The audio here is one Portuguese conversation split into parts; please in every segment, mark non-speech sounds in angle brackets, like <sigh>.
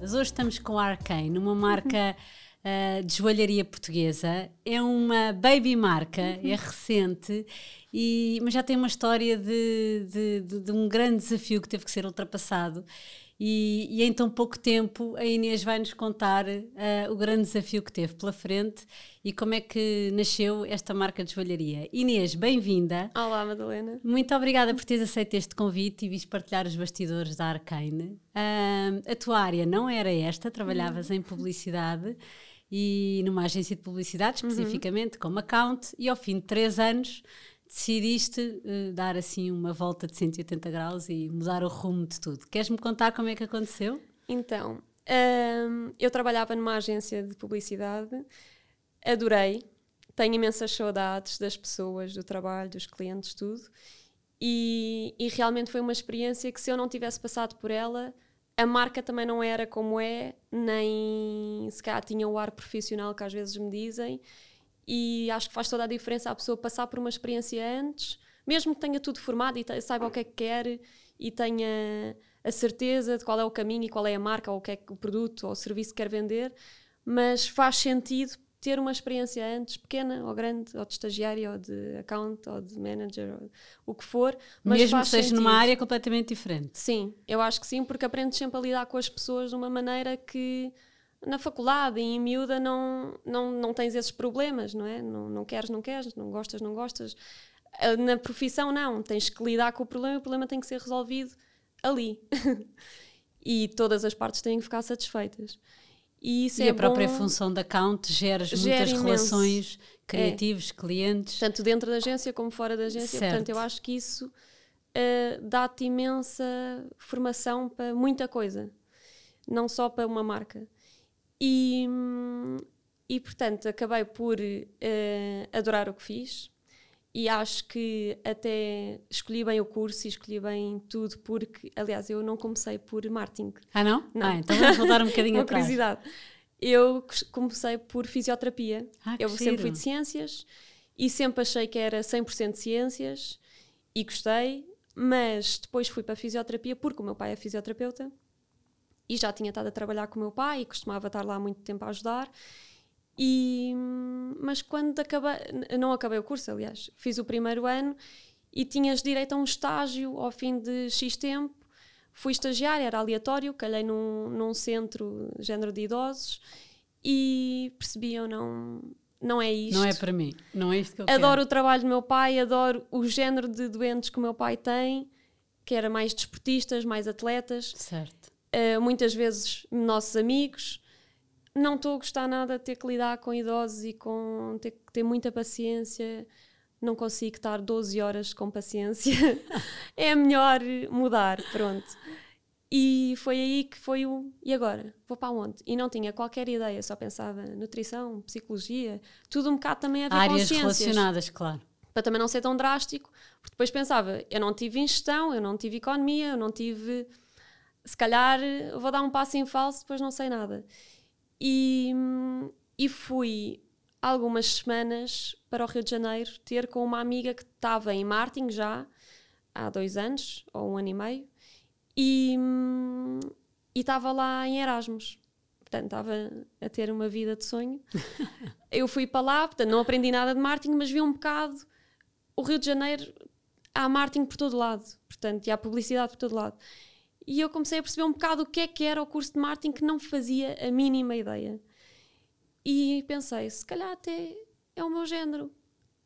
Mas hoje estamos com a Arcane, uma marca uh, de joalharia portuguesa. É uma baby marca, é recente, e, mas já tem uma história de, de, de, de um grande desafio que teve que ser ultrapassado. E, e, em tão pouco tempo a Inês vai nos contar uh, o grande desafio que teve pela frente e como é que nasceu esta marca de joalharia. Inês, bem-vinda. Olá, Madalena. Muito obrigada por teres aceito este convite e viste partilhar os bastidores da Arcane. Uh, a tua área não era esta, trabalhavas uhum. em publicidade e numa agência de publicidade, uhum. especificamente, uhum. como account, e ao fim de três anos decidiste uh, dar assim uma volta de 180 graus e mudar o rumo de tudo. Queres-me contar como é que aconteceu? Então, um, eu trabalhava numa agência de publicidade, adorei, tenho imensas saudades das pessoas, do trabalho, dos clientes, tudo. E, e realmente foi uma experiência que, se eu não tivesse passado por ela, a marca também não era como é, nem se calhar tinha o ar profissional que às vezes me dizem e acho que faz toda a diferença a pessoa passar por uma experiência antes, mesmo que tenha tudo formado e saiba o que é que quer e tenha a certeza de qual é o caminho e qual é a marca ou o que é o produto ou o serviço que quer vender, mas faz sentido ter uma experiência antes, pequena ou grande, ou de estagiário, ou de account, ou de manager, ou o que for. Mesmo que seja sentido. numa área completamente diferente. Sim, eu acho que sim, porque aprendes sempre a lidar com as pessoas de uma maneira que na faculdade e em miúda não, não, não tens esses problemas, não é? Não, não queres, não queres, não gostas, não gostas. Ah, na profissão, não. Tens que lidar com o problema e o problema tem que ser resolvido ali. <laughs> e todas as partes têm que ficar satisfeitas. E, isso e é a própria bom... função da account gera muitas imenso. relações criativos, é. clientes. Tanto dentro da agência como fora da agência. Certo. Portanto, eu acho que isso uh, dá-te imensa formação para muita coisa. Não só para uma marca. E, e portanto, acabei por uh, adorar o que fiz e acho que até escolhi bem o curso e escolhi bem tudo, porque, aliás, eu não comecei por marketing. Ah, não? não. Ah, então vamos voltar um bocadinho <laughs> Uma atrás. curiosidade. Eu comecei por fisioterapia. Ah, eu sempre fui de ciências e sempre achei que era 100% de ciências e gostei, mas depois fui para a fisioterapia porque o meu pai é fisioterapeuta e já tinha estado a trabalhar com o meu pai e costumava estar lá muito tempo a ajudar. E, mas quando acabei, não acabei o curso, aliás, fiz o primeiro ano e tinhas direito a um estágio ao fim de X tempo. Fui estagiária, era aleatório, calhei num, num centro género de idosos e percebi eu não, não é isto. Não é para mim, não é isto que eu Adoro quero. o trabalho do meu pai, adoro o género de doentes que o meu pai tem, que era mais desportistas, mais atletas. Certo uh, muitas vezes nossos amigos. Não estou a gostar nada de ter que lidar com idosos e com ter que ter muita paciência. Não consigo estar 12 horas com paciência. <laughs> é melhor mudar, pronto. E foi aí que foi o. E agora? Vou para onde? E não tinha qualquer ideia, só pensava nutrição, psicologia, tudo um bocado também a ver Áreas com ciências. relacionadas, claro. Para também não ser tão drástico, porque depois pensava, eu não tive em gestão, eu não tive economia, eu não tive se calhar vou dar um passo em falso, depois não sei nada. E, e fui algumas semanas para o Rio de Janeiro ter com uma amiga que estava em marketing já há dois anos ou um ano e meio e estava lá em Erasmus. Portanto, estava a ter uma vida de sonho. <laughs> Eu fui para lá, portanto, não aprendi nada de marketing, mas vi um bocado o Rio de Janeiro. Há marketing por todo lado, portanto, e há publicidade por todo lado. E eu comecei a perceber um bocado o que é que era o curso de marketing que não fazia a mínima ideia. E pensei, se calhar até é o meu género,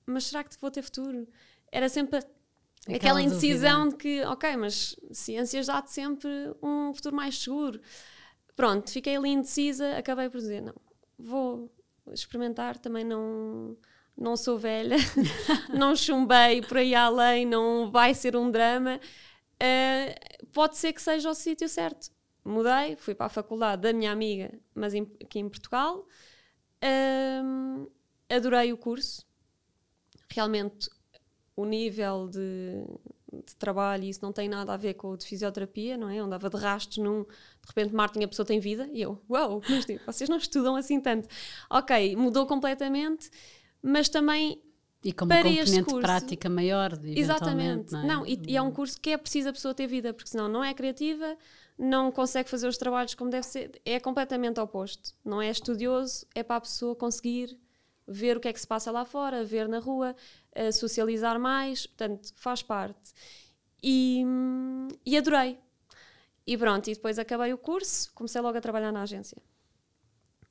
mas será que vou ter futuro? Era sempre aquela, aquela indecisão de que, ok, mas ciências dá-te sempre um futuro mais seguro. Pronto, fiquei ali indecisa, acabei por dizer, não, vou experimentar, também não não sou velha, <laughs> não chumbei por aí além, não vai ser um drama. Uh, pode ser que seja o sítio certo. mudei, fui para a faculdade da minha amiga, mas em, aqui em Portugal. Um, adorei o curso. Realmente, o nível de, de trabalho, isso não tem nada a ver com o de fisioterapia, não é? Eu andava de rastros num, de repente, Martin, a pessoa tem vida, e eu, uau, wow, tipo, vocês não estudam assim tanto. Ok, mudou completamente, mas também. E com uma componente prática maior, Exatamente. Não, é? não e, e, é um curso que é preciso a pessoa ter vida, porque senão não é criativa, não consegue fazer os trabalhos como deve ser. É completamente oposto. Não é estudioso, é para a pessoa conseguir ver o que é que se passa lá fora, ver na rua, uh, socializar mais, portanto, faz parte. E, e adorei. E pronto, e depois acabei o curso, comecei logo a trabalhar na agência.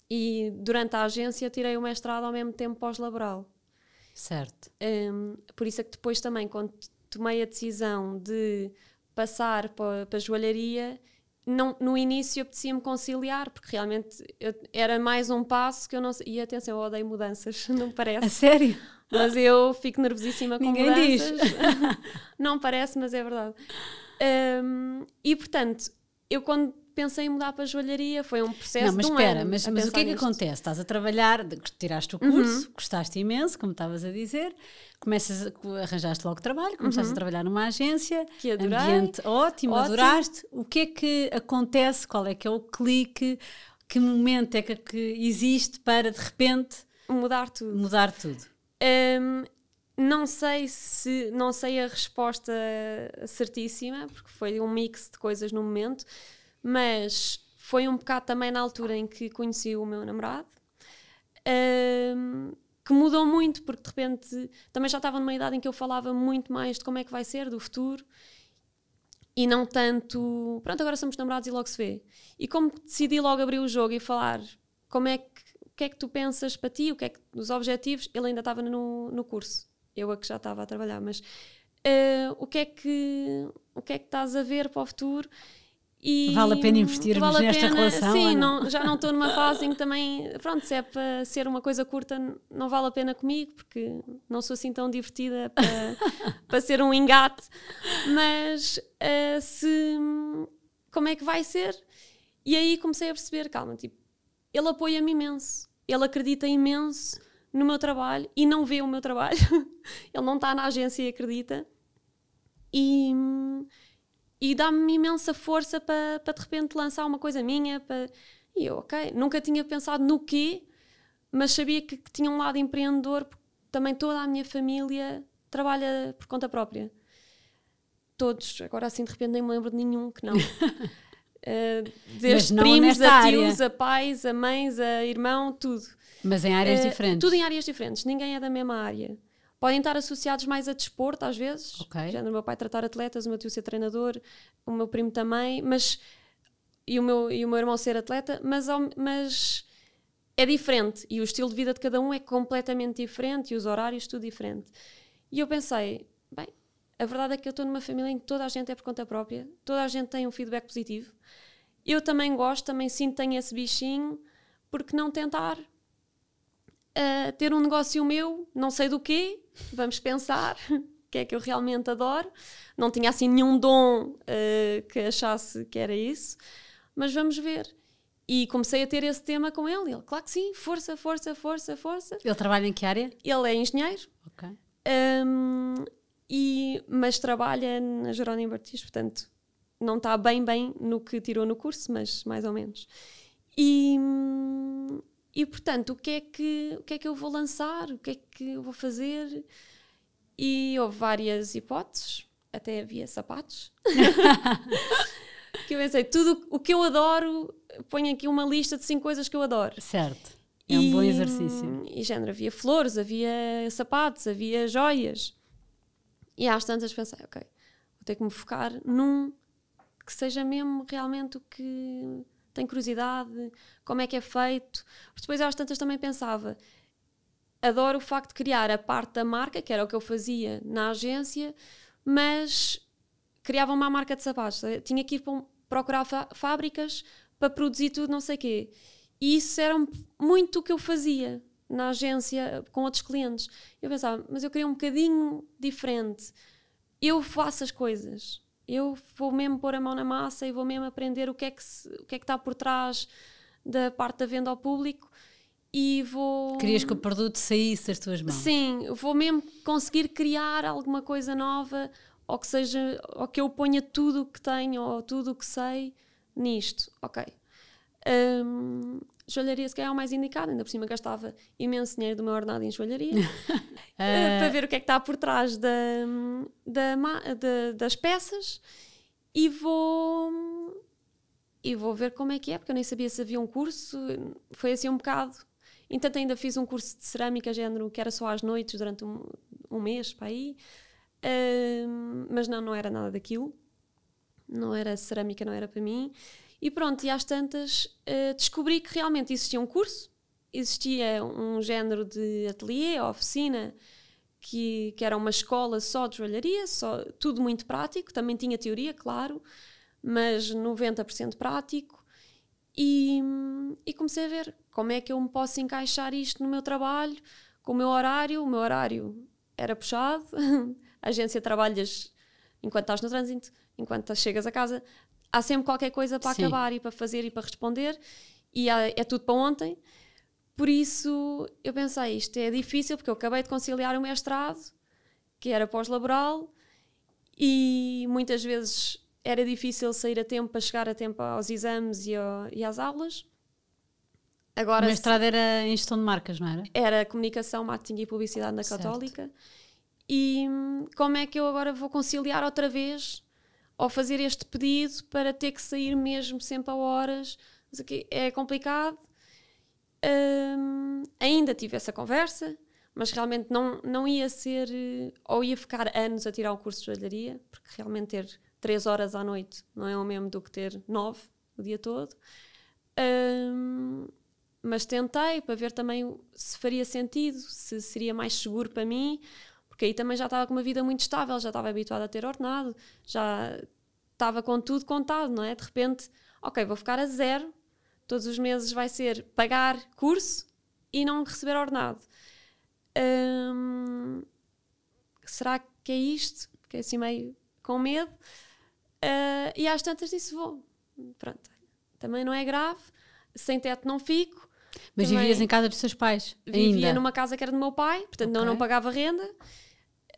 E durante a agência tirei o mestrado ao mesmo tempo pós-laboral. Certo. Um, por isso é que depois também, quando tomei a decisão de passar para, para a joalharia, não, no início apetecia-me conciliar, porque realmente eu, era mais um passo que eu não E atenção, eu odeio mudanças, <laughs> não parece? A sério? Mas eu fico nervosíssima com Ninguém mudanças. Diz. <laughs> não parece, mas é verdade. Um, e portanto, eu quando pensei em mudar para a joalharia, foi um processo não, mas de um espera, ano mas, mas o que é que nisto. acontece? Estás a trabalhar, tiraste o curso, uhum. gostaste imenso, como estavas a dizer, começas a, arranjaste logo trabalho, começaste uhum. a trabalhar numa agência, que adorei. ambiente ótimo, ótimo, adoraste. O que é que acontece? Qual é que é o clique? Que momento é que, que existe para de repente mudar tudo? Mudar tudo. Um, não sei se não sei a resposta certíssima, porque foi um mix de coisas no momento mas foi um bocado também na altura em que conheci o meu namorado. Um, que mudou muito, porque de repente também já estava numa idade em que eu falava muito mais de como é que vai ser, do futuro, e não tanto. Pronto, agora somos namorados e logo se vê. E como decidi logo abrir o jogo e falar como é que, o que é que tu pensas para ti, o que é que, os objetivos, ele ainda estava no, no curso, eu a que já estava a trabalhar, mas uh, o, que é que, o que é que estás a ver para o futuro? E vale a pena investirmos vale nesta pena, relação? Sim, não, já não estou numa fase em que também, pronto, se é para ser uma coisa curta, não vale a pena comigo, porque não sou assim tão divertida para, <laughs> para ser um engate. Mas uh, se. Como é que vai ser? E aí comecei a perceber, calma, tipo, ele apoia-me imenso, ele acredita imenso no meu trabalho e não vê o meu trabalho. <laughs> ele não está na agência e acredita. E e dá-me imensa força para pa de repente lançar uma coisa minha. Para... E eu, ok, nunca tinha pensado no quê, mas sabia que, que tinha um lado empreendedor, porque também toda a minha família trabalha por conta própria. Todos, agora assim de repente nem me lembro de nenhum que não. Uh, <laughs> desde primos a tios, área. a pais, a mães, a irmão, tudo. Mas em áreas uh, diferentes? Tudo em áreas diferentes, ninguém é da mesma área. Podem estar associados mais a desporto, às vezes. Okay. Já o meu pai tratar atletas, o meu tio ser treinador, o meu primo também, mas. E o meu, e o meu irmão ser atleta, mas, mas é diferente. E o estilo de vida de cada um é completamente diferente e os horários, tudo diferente. E eu pensei, bem, a verdade é que eu estou numa família em que toda a gente é por conta própria, toda a gente tem um feedback positivo. Eu também gosto, também sinto tenho esse bichinho, porque não tentar uh, ter um negócio meu, não sei do quê, vamos pensar <laughs> o que é que eu realmente adoro. Não tinha assim nenhum dom uh, que achasse que era isso, mas vamos ver. E comecei a ter esse tema com ele. Ele, claro que sim, força, força, força, força. Ele trabalha em que área? Ele é engenheiro. Ok. Um, e, mas trabalha na Jerónimo Bartis, portanto, não está bem, bem no que tirou no curso, mas mais ou menos. E, e portanto, o que é que, o que é que eu vou lançar? O que é que eu vou fazer? E houve várias hipóteses, até havia sapatos. <laughs> que eu pensei, tudo o que eu adoro, ponho aqui uma lista de cinco coisas que eu adoro. Certo. É um e, bom exercício. E género, havia flores, havia sapatos, havia joias. E às tantas pensei, ok, vou ter que me focar num que seja mesmo realmente o que tenho curiosidade, como é que é feito. Depois às tantas também pensava, adoro o facto de criar a parte da marca, que era o que eu fazia na agência, mas criava uma marca de sapatos. Tinha que ir procurar fábricas para produzir tudo, não sei o quê. E isso era muito o que eu fazia na agência com outros clientes. Eu pensava, mas eu queria um bocadinho diferente. Eu faço as coisas. Eu vou mesmo pôr a mão na massa e vou mesmo aprender o que é que, se, o que, é que está por trás da parte da venda ao público e vou. Querias que o produto saísse das tuas mãos? Sim, vou mesmo conseguir criar alguma coisa nova ou que seja, ou que eu ponha tudo o que tenho ou tudo o que sei nisto. Ok. Um, joalharia se calhar é o mais indicado, ainda por cima gastava imenso dinheiro do meu ordenado em joalharia uh, <laughs> para ver o que é que está por trás da, da, da, das peças e vou e vou ver como é que é, porque eu nem sabia se havia um curso, foi assim um bocado. Entanto, ainda fiz um curso de cerâmica, género, que era só às noites, durante um, um mês, para aí. Uh, mas não, não era nada daquilo. Não era cerâmica, não era para mim. E pronto, e às tantas uh, descobri que realmente existia um curso, existia um género de ateliê, oficina, que, que era uma escola só de joalharia, só, tudo muito prático, também tinha teoria, claro, mas 90% prático. E, e comecei a ver como é que eu me posso encaixar isto no meu trabalho, com o meu horário. O meu horário era puxado, <laughs> a agência trabalhas enquanto estás no trânsito, enquanto chegas a casa, há sempre qualquer coisa para Sim. acabar e para fazer e para responder, e há, é tudo para ontem. Por isso eu pensei, isto é difícil, porque eu acabei de conciliar o mestrado, que era pós-laboral, e muitas vezes era difícil sair a tempo para chegar a tempo aos exames e, ao, e às aulas. Agora, o mestrado era em gestão de marcas, não era? Era comunicação, marketing e publicidade na certo. Católica. E hum, como é que eu agora vou conciliar outra vez ou fazer este pedido para ter que sair mesmo sempre a horas. É complicado. Um, ainda tive essa conversa, mas realmente não, não ia ser, ou ia ficar anos a tirar o curso de joalharia, porque realmente ter 3 horas à noite não é o mesmo do que ter 9 o dia todo. Um, mas tentei para ver também se faria sentido, se seria mais seguro para mim, porque aí também já estava com uma vida muito estável, já estava habituada a ter ordenado, já estava com tudo contado, não é? De repente, ok, vou ficar a zero, todos os meses vai ser pagar curso e não receber ordenado. Hum, será que é isto? Fiquei assim meio com medo. Uh, e às tantas disse: vou. Pronto. Também não é grave, sem teto não fico. Mas Também vivias em casa dos seus pais? Vivia ainda? numa casa que era do meu pai, portanto okay. não, não pagava renda.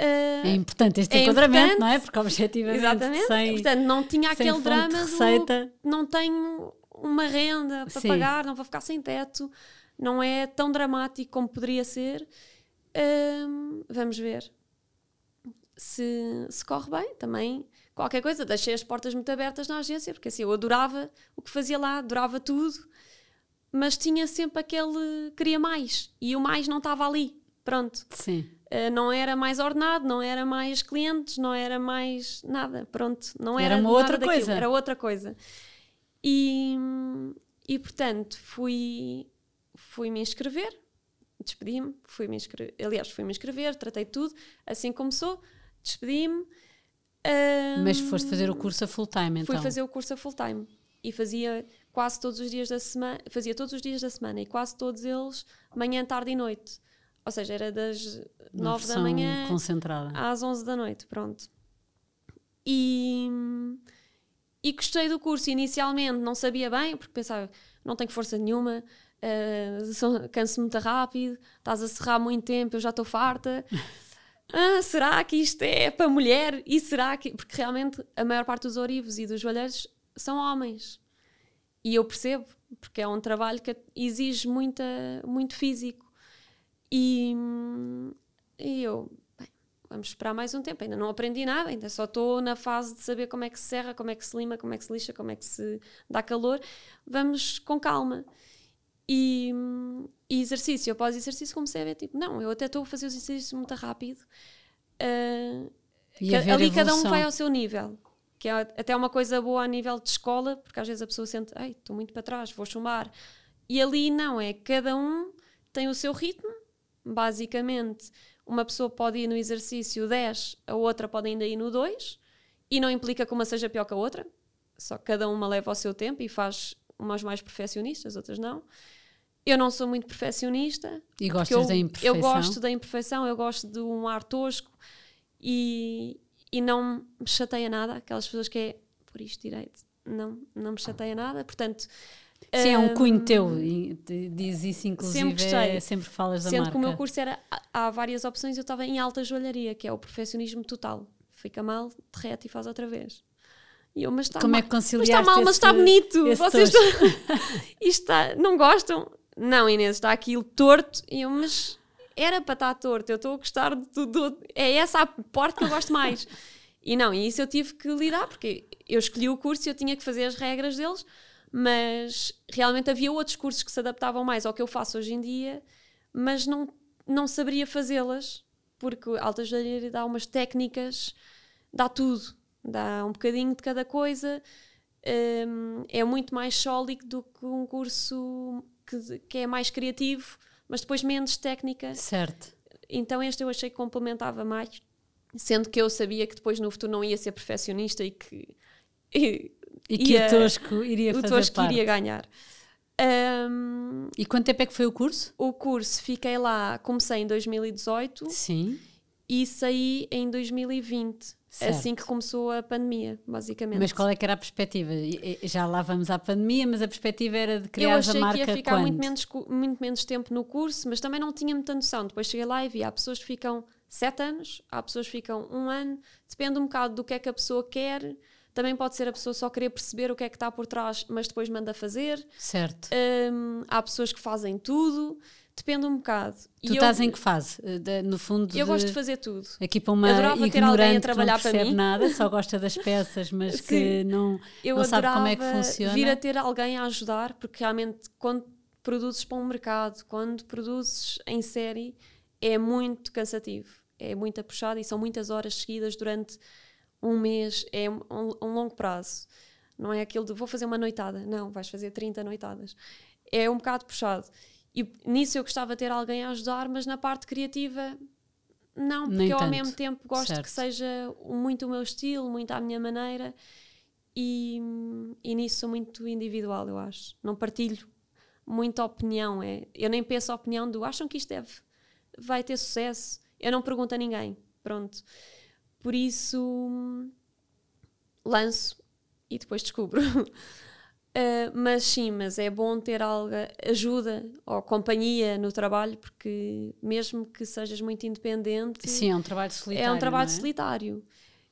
Uh, é importante este é enquadramento, importante, não é? Porque objetivamente exatamente. Sem, Portanto, não tinha aquele drama receita. do não tenho uma renda para Sim. pagar, não vou ficar sem teto. Não é tão dramático como poderia ser. Uh, vamos ver se, se corre bem também. Qualquer coisa, deixei as portas muito abertas na agência, porque assim eu adorava o que fazia lá, adorava tudo, mas tinha sempre aquele queria mais e o mais não estava ali. Pronto. Sim. Uh, não era mais ordenado, não era mais clientes, não era mais nada. Pronto. Não era, era uma outra daquilo, coisa. Era outra coisa. E, e portanto, fui, fui me inscrever, despedi-me, fui me inscrever, aliás, fui me inscrever, tratei tudo, assim começou, despedi-me. Um, Mas foste fazer o curso a full time, então? Fui fazer o curso a full time e fazia quase todos os dias da semana, fazia todos os dias da semana e quase todos eles manhã, tarde e noite. Ou seja, era das Uma 9 da manhã concentrada. às 11 da noite, pronto. E, e gostei do curso. Inicialmente não sabia bem, porque pensava, não tenho força nenhuma, uh, canso muito rápido, estás a serrar muito tempo, eu já estou farta. <laughs> ah, será que isto é para mulher? E será que. Porque realmente a maior parte dos orivos e dos joalheiros são homens. E eu percebo, porque é um trabalho que exige muita, muito físico. E, e eu, bem, vamos esperar mais um tempo. Ainda não aprendi nada, ainda só estou na fase de saber como é que se serra, como é que se lima, como é que se lixa, como é que se dá calor. Vamos com calma. E, e exercício, após exercício, comecei a ver, tipo, não, eu até estou a fazer os exercícios muito rápido. Uh, ali cada um vai ao seu nível. Que é até uma coisa boa a nível de escola, porque às vezes a pessoa sente, ei, estou muito para trás, vou chumbar. E ali não, é cada um tem o seu ritmo basicamente, uma pessoa pode ir no exercício 10, a outra pode ainda ir no 2, e não implica que uma seja pior que a outra, só que cada uma leva o seu tempo e faz umas mais perfeccionistas, outras não. Eu não sou muito perfeccionista. E gostas eu, da imperfeição? Eu gosto da imperfeição, eu gosto de um ar tosco e, e não me chateia nada, aquelas pessoas que é por isto direito, não, não me chateia nada, portanto. Sim, é um cunho teu, te- diz isso inclusive Sempre gostei. é sempre que falas da Sendo marca. que o meu curso era, há várias opções, eu estava em alta joalharia, que é o perfeccionismo total. Fica mal, derrete e faz outra vez. E eu, mas está Como mal. é que mas conciliaste está mal, mas está bonito. Vocês estão... <laughs> Está... não gostam? Não, Inês, está aquilo torto. E eu, mas era para estar torto. Eu estou a gostar de tudo. É essa a parte que eu gosto mais. <laughs> E não, e isso eu tive que lidar, porque eu escolhi o curso e eu tinha que fazer as regras deles, mas realmente havia outros cursos que se adaptavam mais ao que eu faço hoje em dia, mas não, não saberia fazê-las, porque a alta joalharia dá umas técnicas, dá tudo, dá um bocadinho de cada coisa, hum, é muito mais sólido do que um curso que, que é mais criativo, mas depois menos técnica. Certo. Então este eu achei que complementava mais, sendo que eu sabia que depois no futuro não ia ser perfeccionista e que e, E que ia- o Tosco iria o fazer Tosco parte. iria ganhar. Hum, E quanto tempo é que foi o curso? o curso fiquei lá, comecei em 2018 Sim. e saí em 2020, Certo. assim que começou a pandemia, basicamente. Mas qual é que era a perspectiva? Já lá vamos à pandemia, mas a perspectiva era de eu criar a achei marca que ia ficar quando? muito menos, muito menos tempo no curso, mas também não tinha muita noção. Depois cheguei lá e vi, há pessoas que ficam sete anos, há pessoas que ficam um ano, depende um bocado do que é que a pessoa quer. Também pode ser a pessoa só querer perceber o que é que está por trás, mas depois manda fazer. Certo. Hum, há pessoas que fazem tudo, depende um bocado. Tu E eu- estás em que fase? Eh, de- no fundo, Eu de- gosto de fazer tudo. aqui para uma Adorava ter ignorante alguém a que trabalhar não para percebe nada, só <laughs> gosta das peças, mas que Sim. não, Eu não sabe como é que funciona. vir a ter alguém a ajudar, porque realmente quando produzes para um mercado, quando produzes em série, é muito cansativo, é muito puxado e são muitas horas seguidas durante um mês, é um, um longo prazo. Não é aquilo de vou fazer uma noitada, não, vais fazer 30 noitadas. É um bocado puxado. E nisso eu gostava de ter alguém a ajudar, mas na parte criativa, não, porque Nem eu ao tanto. mesmo tempo gosto Certo. que seja muito o meu estilo, muito à minha maneira e, e nisso sou muito individual, eu acho. Não partilho muita opinião. É, eu nem penso a opinião do acham que isto deve, vai ter sucesso. Eu não pergunto a ninguém. Pronto. Por isso lanço e depois descubro. Uh, <laughs> mas sim, mas é bom ter algo, ajuda ou companhia no trabalho, porque mesmo que sejas muito independente, Sim, é um trabalho solitário. é um trabalho é? solitário.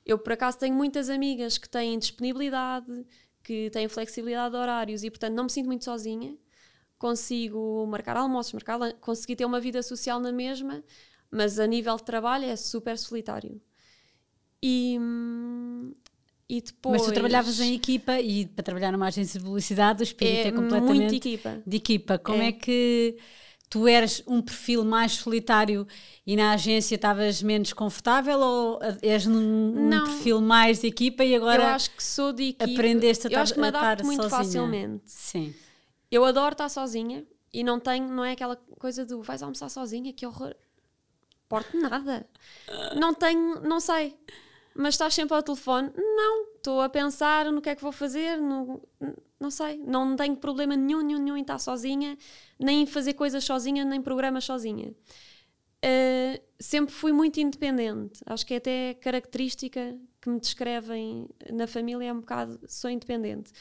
Eu, por acaso, tenho muitas amigas que têm disponibilidade, que têm flexibilidade de horários e, portanto, não me sinto muito sozinha. Consigo marcar almoços, marcar, lan- consegui ter uma vida social na mesma, mas a nível de trabalho é super solitário. E, hum, e depois. Mas tu trabalhavas em equipa e para trabalhar numa agência de publicidade o espírito é, é muito completamente equipa. de equipa. Como é. É. que tu eras um perfil mais solitário e na agência estavas menos confortável ou és num um perfil mais de equipa e Eu agora acho que sou de equipa. aprendeste a eu acho que me adapto estar muito sozinha? facilmente. Sim. Eu adoro estar sozinha e não tenho, não é aquela coisa do vais almoçar sozinha, que horror. Porto nada. Não tenho, não sei. Mas estás sempre ao telefone? Não. Estou a pensar no que é que vou fazer, no, não sei. Não tenho problema nenhum, nenhum, nenhum em estar sozinha, nem em fazer coisas sozinha, nem programas sozinha. Uh, sempre fui muito independente. Acho que é até característica que me descrevem na família é um bocado sou independente.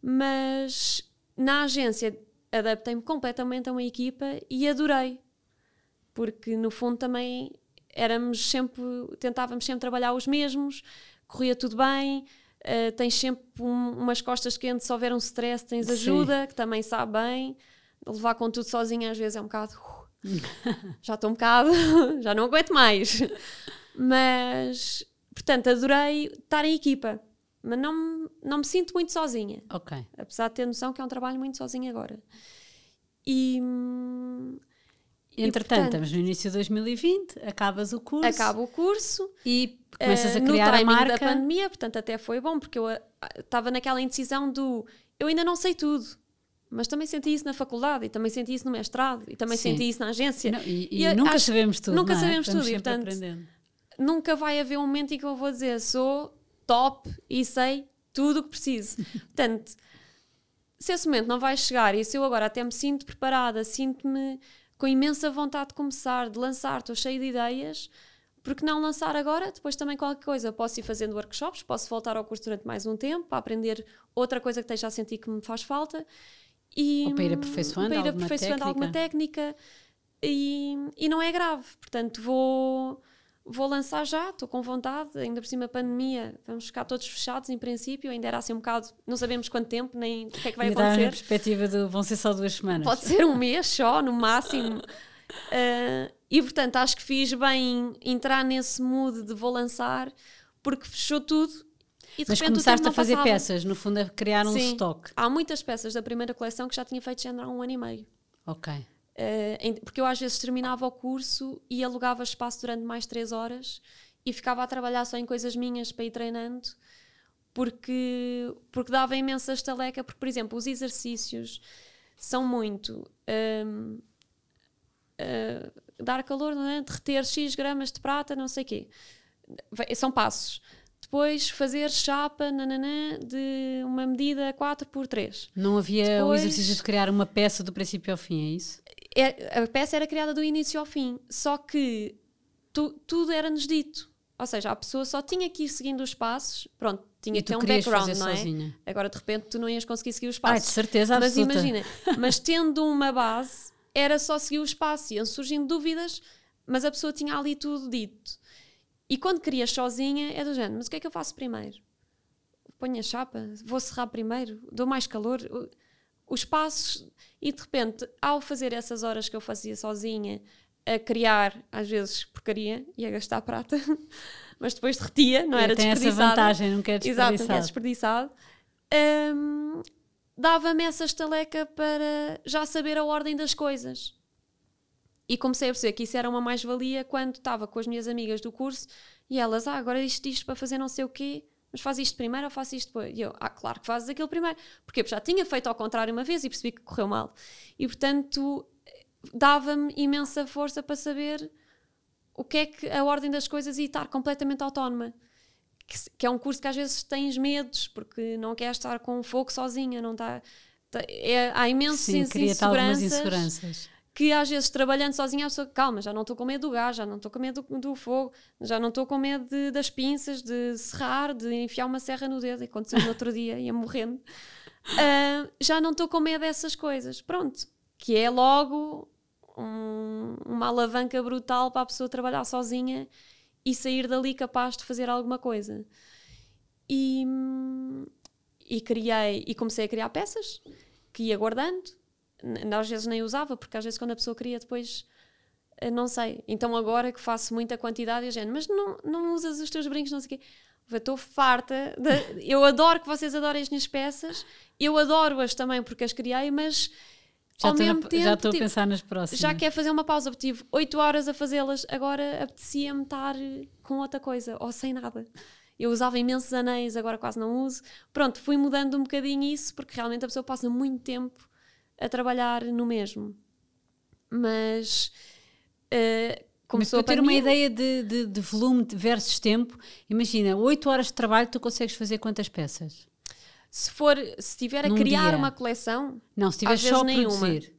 Mas na agência adaptei-me completamente a uma equipa e adorei. Porque no fundo também éramos sempre, tentávamos sempre trabalhar os mesmos, corria tudo bem, uh, tens sempre um- umas costas quentes, se houver um stress tens Sim. ajuda, que também sabe bem. Levar com tudo sozinha às vezes é um bocado. uh, <laughs> já estou um bocado, <laughs> já não aguento mais. Mas, portanto, adorei estar em equipa, mas não, me- não me sinto muito sozinha Ok. apesar de ter noção que é um trabalho muito sozinho agora. E hum, E, Entretanto, portanto, estamos no início de 2020, acabas o curso acaba o curso, e começas eh, a no criar a timing marca. da pandemia, portanto até foi bom, porque eu estava naquela indecisão do eu ainda não sei tudo, mas também senti isso na faculdade, e também senti isso no mestrado, e também Sim. senti isso na agência. Não, e e E eu nunca acho- sabemos tudo. nunca é? sabemos Vamos tudo, e, portanto, aprendendo. Nunca vai haver um momento em que eu vou dizer sou top e sei tudo o que preciso. <laughs> Portanto, se esse momento não vai chegar e se eu agora até me sinto preparada, sinto-me com imensa vontade de começar, de lançar, estou cheia de ideias, porque não lançar agora? Depois também qualquer coisa, posso ir fazendo workshops, posso voltar ao curso durante mais um tempo para aprender outra coisa que esteja a sentir que me faz falta. E, Ou para ir aperfeiçoando, para ir alguma, aperfeiçoando técnica. alguma técnica. E, e não é grave, portanto vou, vou lançar já, estou com vontade, ainda por cima a pandemia, vamos ficar todos fechados em princípio, ainda era assim um bocado, não sabemos quanto tempo, nem o que é que vai Ainda dá na acontecer. perspectiva de vão ser só duas semanas. Pode ser um mês só, no máximo. Uh, <laughs> e portanto, acho que fiz bem em entrar nesse mood de vou lançar, porque fechou tudo e de Mas repente começaste a fazer passava. peças, no fundo a criar um Sim. estoque. Há muitas peças da primeira coleção que já tinha feito género há um ano e meio. Ok. Uh, em- porque eu às vezes terminava o curso e alugava espaço durante mais três horas e ficava a trabalhar só em coisas minhas para ir treinando porque, porque dava imensa estaleca porque, por exemplo, os exercícios são muito hum, uh, dar calor, não é? derreter X gramas de prata, não sei o quê. São passos. Depois fazer chapa nananã, de uma medida 4 por 3 Não havia o Depois- exercício de criar uma peça do princípio ao fim, é isso? É- a peça era criada do início ao fim, só que tu- tudo era-nos dito. Ou seja, a pessoa só tinha que ir seguindo os passos, pronto, tinha que ter um background, não é? sozinha? Agora de repente tu não ias conseguir seguir os Ai, de passos. certeza mas absoluta. imagina, <laughs> mas tendo uma base, era só seguir o espaço, iam surgindo dúvidas, mas a pessoa tinha ali tudo dito. E quando querias sozinha, é do género, mas o que é que eu faço primeiro? Ponho a chapa? Vou serrar primeiro? Dou mais calor? Os passos... E de repente, ao fazer essas horas que eu fazia sozinha, a criar, às vezes, porcaria e a gastar prata, <laughs> mas depois derretia, não era Tem essa desperdiçada. vantagem, não quer Exato, não é desperdiçar. desperdiçado. Hum, Dava-me essa estaleca para já saber a ordem das coisas. E comecei a perceber que isso era uma mais-valia quando estava com as minhas amigas do curso e elas, ah, agora isto, isto para fazer não sei o quê, mas faz isto primeiro ou faço isto depois? E eu, ah, claro que fazes aquilo primeiro. Porquê? Porque já tinha feito ao contrário uma vez e percebi que correu mal. E portanto, dava-me imensa força para saber o que é que a ordem das coisas e estar completamente autónoma. Que, que é um curso que às vezes tens medos, porque não queres estar com fogo sozinha, não está. tá- é- há imensas Sim, inseguranças inseguranças. Que às vezes trabalhando sozinha a pessoa, calma, já não estou com medo do gás, já não estou com medo do, do fogo, já não estou com medo de- das pinças, de serrar, de enfiar uma serra no dedo, aconteceu no outro dia, ia morrendo. <laughs> Ah, já não estou com medo dessas coisas. Pronto, que é logo um- uma alavanca brutal para a pessoa trabalhar sozinha e sair dali capaz de fazer alguma coisa. E, e criei, e comecei a criar peças que ia guardando. Às vezes nem usava, porque às vezes quando a pessoa queria depois eh, não sei. Então agora que faço muita quantidade, eu género, mas não, não usas os teus brincos, não sei o quê. Estou farta. de- eu adoro que vocês adorem as minhas peças. Eu adoro-as também porque as criei, mas Já ao estou na- mesmo tempo já estou a tipo, pensar nas próximas. já quer fazer uma pausa, tive 8 horas a fazê-las, agora apetecia-me estar eh, com outra coisa, ou sem nada. Eu usava imensos anéis, agora quase não uso. Pronto, fui mudando um bocadinho isso, porque realmente a pessoa passa muito tempo a trabalhar no mesmo. Mas Mas começou para a ter uma ideia de, de, de volume versus tempo, imagina, 8 horas de trabalho, tu consegues fazer quantas peças? se for, se estiver a Num criar dia. uma coleção, Não, se estiver Às só a nenhuma. produzir.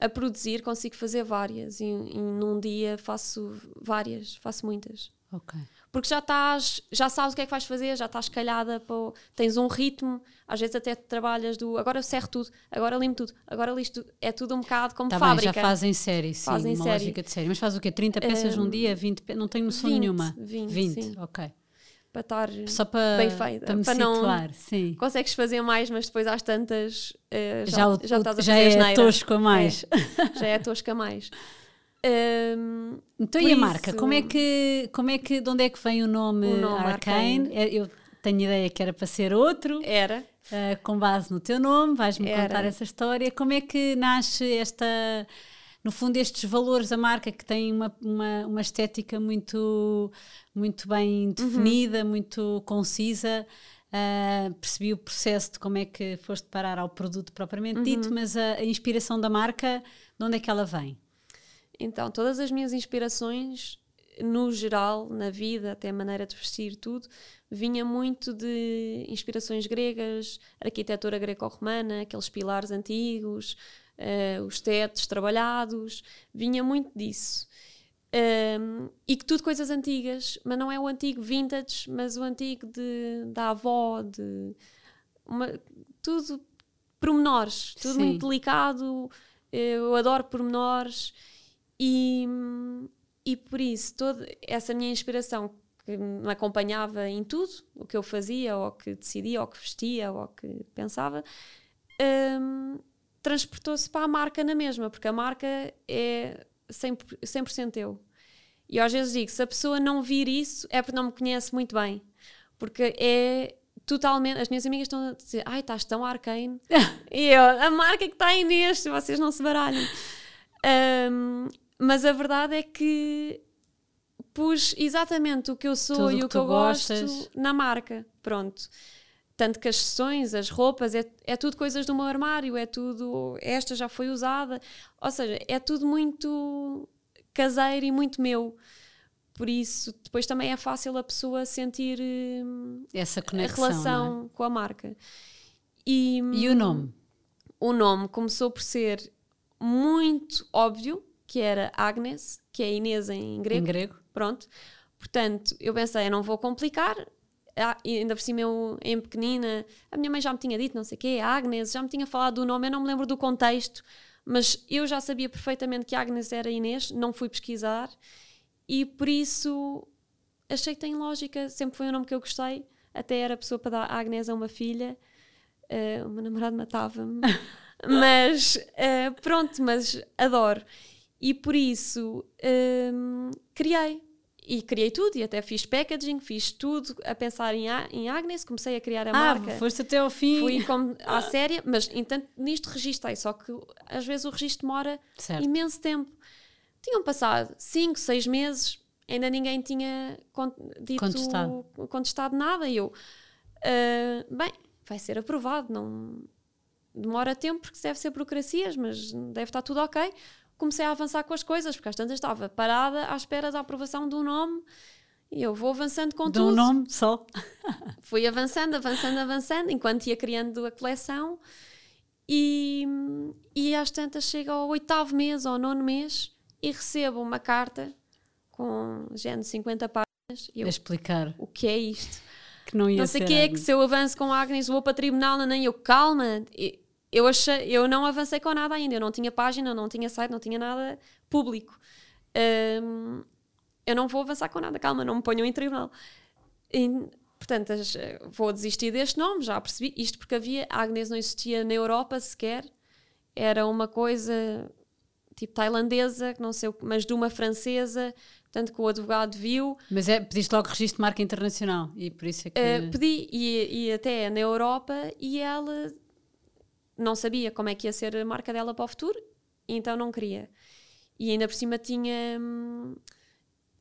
a produzir consigo fazer várias e, e num dia faço várias, faço muitas. Ok. Porque já estás, já sabes o que é que vais fazer, já estás calhada, para tens um ritmo, às vezes até trabalhas do agora eu serro tudo, agora limpo tudo, agora listo tudo. É tudo um bocado como Tá bem, fábrica. já fazem série, sim, Fazem uma série. lógica de série. Mas faz o quê? 30 peças num dia? 20? pe- Não tenho noção 20, nenhuma. 20, sim. ok. Para estar. Só para, Bem feita, para me para não- situar, sim. Consegues fazer mais, mas depois às tantas eh, já, Já, o- já estás a já fazer é asneira. tosco a mais. Já é tosca a mais. <laughs> Ahm, Então e a marca? isso- Como é que, como é que, de onde é que vem o nome, O nome Arcane? Arcane. É, Eu tenho ideia que era para ser outro, era. ah, com base no teu nome, vais-me contar essa história. Como é que nasce esta, no fundo, estes valores da marca que tem uma, uma, uma estética muito, muito bem Uhum. definida, muito concisa? Ah, percebi o processo de como é que foste parar ao produto propriamente Uhum. dito, mas a, a inspiração da marca, de onde é que ela vem? Então, todas as minhas inspirações, no geral, na vida, até a maneira de vestir, tudo, vinha muito de inspirações gregas, arquitetura greco-romana, aqueles pilares antigos, eh, os tetos trabalhados, vinha muito disso. Um, e que tudo coisas antigas, mas não é o antigo vintage, mas o antigo de, da avó, de uma, tudo pormenores, tudo Sim. muito delicado. Eu adoro pormenores e, e por isso toda essa minha inspiração que me acompanhava em tudo, o que eu fazia, ou que decidia, ou que vestia, ou que pensava, um, transportou-se para a marca na mesma, porque a marca é 100%, 100% eu. E eu às vezes digo, se a pessoa não vir isso, é porque não me conhece muito bem. Porque é totalmente. As minhas amigas estão a dizer, ai, estás tão arcane. <laughs> e eu, a marca que está aí neste, vocês não se baralhem. Um, mas a verdade é que pus exatamente o que eu sou Tudo e o que, que eu gostas. gosto na marca. Pronto. Tanto que as sessões, as roupas, é, é tudo coisas do meu armário, é tudo. Esta já foi usada. Ou seja, é tudo muito caseiro e muito meu. Por isso, depois também é fácil a pessoa sentir hum, essa conexão, a relação é? com a marca. E, e o nome? O nome começou por ser muito óbvio, que era Agnes, que é Inês em grego. Em grego. Pronto. Portanto, eu pensei, eu não vou complicar. Ah, ainda por cima, eu, em pequenina, a minha mãe já me tinha dito, não sei o quê, Agnes, já me tinha falado do nome, eu não me lembro do contexto, mas eu já sabia perfeitamente que Agnes era Inês, não fui pesquisar e por isso achei que tem lógica, sempre foi um nome que eu gostei, até era pessoa para dar Agnes a uma filha, uh, o meu namorado matava-me, <laughs> mas uh, pronto, mas adoro. E por isso um, criei. E criei tudo, e até fiz packaging, fiz tudo a pensar em, em Agnes, comecei a criar a ah, marca. foste até ao fim. Fui com, <laughs> à séria, mas entanto nisto registrei, só que às vezes o registro demora certo. imenso tempo. Tinham passado 5, 6 meses, ainda ninguém tinha dito, contestado. contestado nada, e eu, uh, bem, vai ser aprovado, não demora tempo porque deve ser burocracias, mas deve estar tudo ok comecei a avançar com as coisas, porque às tantas estava parada à espera da aprovação de um nome e eu vou avançando com de tudo. um nome só. <laughs> Fui avançando, avançando, avançando, enquanto ia criando a coleção e, e às tantas chega ao oitavo mês ou nono mês e recebo uma carta com género 50 páginas. Eu, a explicar. O que é isto? Que não ia não sei o que é que se eu avanço com Agnes vou para tribunal, não, nem eu, calma, eu, achei, eu não avancei com nada ainda. Eu não tinha página, não tinha site, não tinha nada público. Um, eu não vou avançar com nada, calma, não me ponham em tribunal. E, portanto, vou desistir deste nome, já percebi. Isto porque havia, a Agnes não existia na Europa sequer. Era uma coisa tipo tailandesa, não sei, mas de uma francesa, tanto que o advogado viu. Mas é, pediste logo registro de marca internacional e por isso é que. Uh, pedi, e, e até na Europa, e ela não sabia como é que ia ser a marca dela para o futuro, então não queria. E ainda por cima tinha. Hum,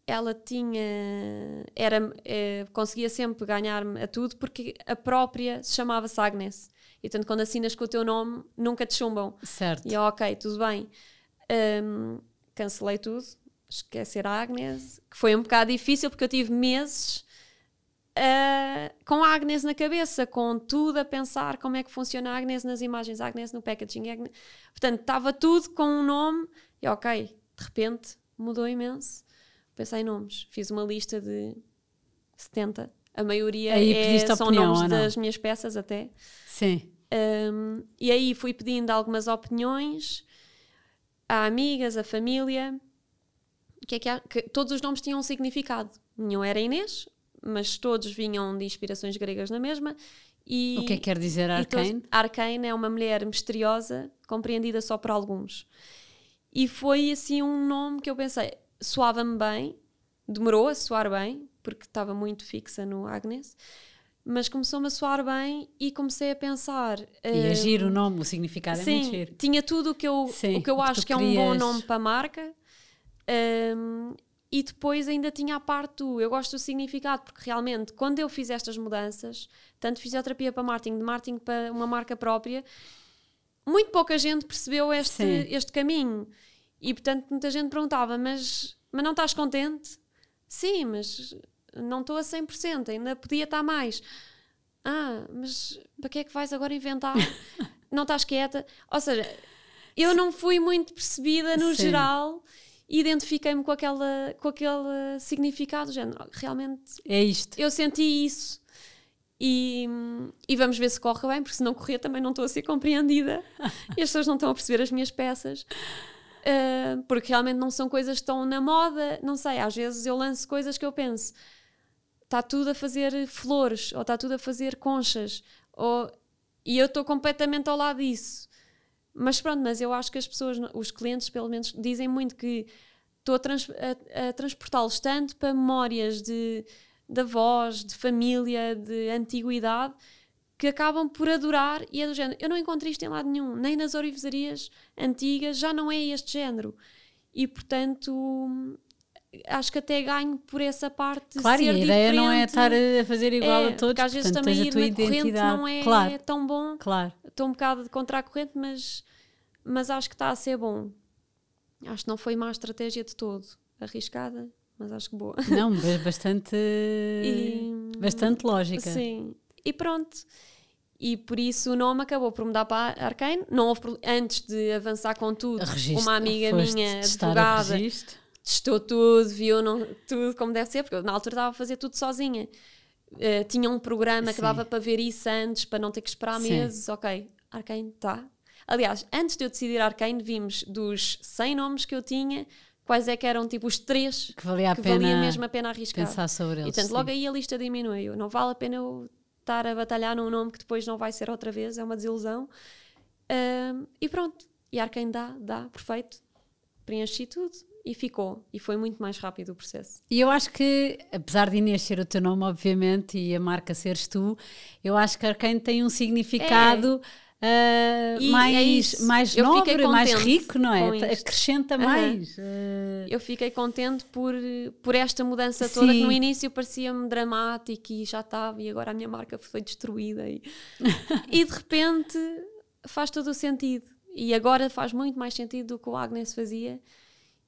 ela tinha. Era, é, conseguia sempre ganhar-me a tudo porque a própria se chamava-se Agnes. E portanto, quando assinas com o teu nome, nunca te chumbam. Certo. E eu, ok, tudo bem. Um, cancelei tudo, esquecer a Agnes, que foi um bocado difícil porque eu tive meses Uh, com a Agnes na cabeça, com tudo a pensar como é que funciona a Agnes nas imagens, a Agnes no packaging. Agnes... Portanto, estava tudo com um nome e ok, de repente mudou imenso. Pensei em nomes, fiz uma lista de 70. A maioria é, são opinião, nomes das minhas peças até. Sim. Um, e aí fui pedindo algumas opiniões a amigas, a família. Que é que, há, que todos os nomes tinham um significado. Nenhum era Inês, mas todos vinham de inspirações gregas na mesma. E, o que é que quer dizer Arcane? Arcane é uma mulher misteriosa, compreendida só por alguns. E foi assim um nome que eu pensei, soava-me bem, demorou a soar bem, porque estava muito fixa no Agnes, mas começou-me a soar bem e comecei a pensar. E uh, agir o nome, o significado sim, é muito giro. Tinha tudo o que eu, sim, o que eu acho que, que é um bom nome para a marca. Um, e depois ainda tinha a parte do eu gosto do significado, porque realmente quando eu fiz estas mudanças, tanto fisioterapia para marketing, de marketing para uma marca própria, muito pouca gente percebeu este, este caminho. E portanto muita gente perguntava: mas, mas não estás contente? Sim, mas não estou a 100%, ainda podia estar mais. Ah, mas para que é que vais agora inventar? <laughs> não estás quieta? Ou seja, eu não fui muito percebida no Sim. geral identifiquei-me com, aquela, com aquele significado, género, realmente é isto. Eu senti isso. E, e vamos ver se corre bem, porque se não correr também não estou a ser compreendida <laughs> e as pessoas não estão a perceber as minhas peças. Uh, porque realmente não são coisas que estão na moda, não sei, às vezes eu lanço coisas que eu penso, está tudo a fazer flores, ou está tudo a fazer conchas, ou, e eu estou completamente ao lado disso. Mas pronto, mas eu acho que as pessoas, os clientes pelo menos, dizem muito que estou a, trans, a, a transportá-los tanto para memórias de, de avós, de família, de antiguidade, que acabam por adorar e é do género. Eu não encontrei isto em lado nenhum, nem nas orivesarias antigas, já não é este género. E portanto, acho que até ganho por essa parte. Claro, e a ideia não é estar a fazer igual é, a todos. Porque às vezes também ir a tua corrente não é claro, tão bom. Claro. Estou um bocado contra a corrente, mas, mas acho que está a ser bom. Acho que não foi má estratégia de todo. Arriscada, mas acho que boa. Não, bastante, <laughs> e, bastante lógica. Sim. E pronto. E por isso o nome acabou por mudar para Arcane. Não houve, antes de avançar com tudo, registro, uma amiga minha, advogada, testou tudo, viu não, tudo como deve ser, porque eu na altura estava a fazer tudo sozinha. Uh, tinha um programa Sim. que dava para ver isso antes, para não ter que esperar Sim. meses. Ok, Arcane, tá. Aliás, antes de eu decidir Arcane, vimos dos 100 nomes que eu tinha, quais é que eram tipo os três que valia, a que pena valia mesmo a pena arriscar. Pensar sobre eles. E portanto, logo aí a lista diminuiu. Não vale a pena eu estar a batalhar num nome que depois não vai ser outra vez, é uma desilusão. Uh, e pronto. E Arcane dá, dá, perfeito. Preenchi tudo e ficou. E foi muito mais rápido o processo. E eu acho que, apesar de Inês ser o teu nome, obviamente, e a marca seres tu, eu acho que Arcane tem um significado. É. Uh, mais, é mais nobre, mais rico, não é? Acrescenta uhum. mais. Uh... Eu fiquei contente por, por esta mudança toda, Sim. que no início parecia-me dramático e já estava, e agora a minha marca foi destruída. E, <laughs> e de repente faz todo o sentido. E agora faz muito mais sentido do que o Agnes fazia